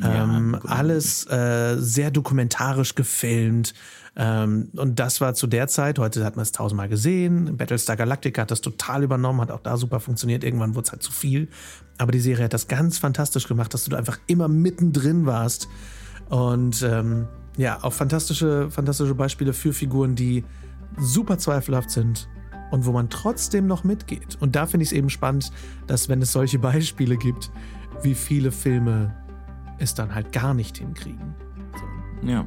ähm, alles äh, sehr dokumentarisch gefilmt. Ähm, und das war zu der Zeit, heute hat man es tausendmal gesehen. Battlestar Galactica hat das total übernommen, hat auch da super funktioniert. Irgendwann wurde es halt zu viel. Aber die Serie hat das ganz fantastisch gemacht, dass du da einfach immer mittendrin warst. Und ähm, ja, auch fantastische, fantastische Beispiele für Figuren, die super zweifelhaft sind und wo man trotzdem noch mitgeht. Und da finde ich es eben spannend, dass wenn es solche Beispiele gibt, wie viele Filme es dann halt gar nicht hinkriegen. So, ja.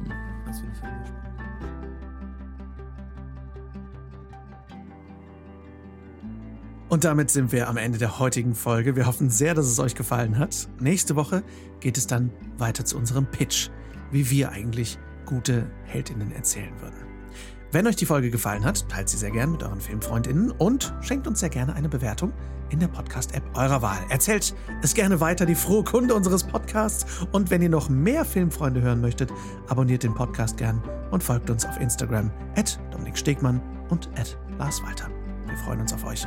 Und damit sind wir am Ende der heutigen Folge. Wir hoffen sehr, dass es euch gefallen hat. Nächste Woche geht es dann weiter zu unserem Pitch, wie wir eigentlich gute Heldinnen erzählen würden. Wenn euch die Folge gefallen hat, teilt sie sehr gern mit euren Filmfreundinnen und schenkt uns sehr gerne eine Bewertung in der Podcast-App eurer Wahl. Erzählt es gerne weiter, die frohe Kunde unseres Podcasts. Und wenn ihr noch mehr Filmfreunde hören möchtet, abonniert den Podcast gern und folgt uns auf Instagram at Dominik Stegmann und at Lars Walter. Wir freuen uns auf euch.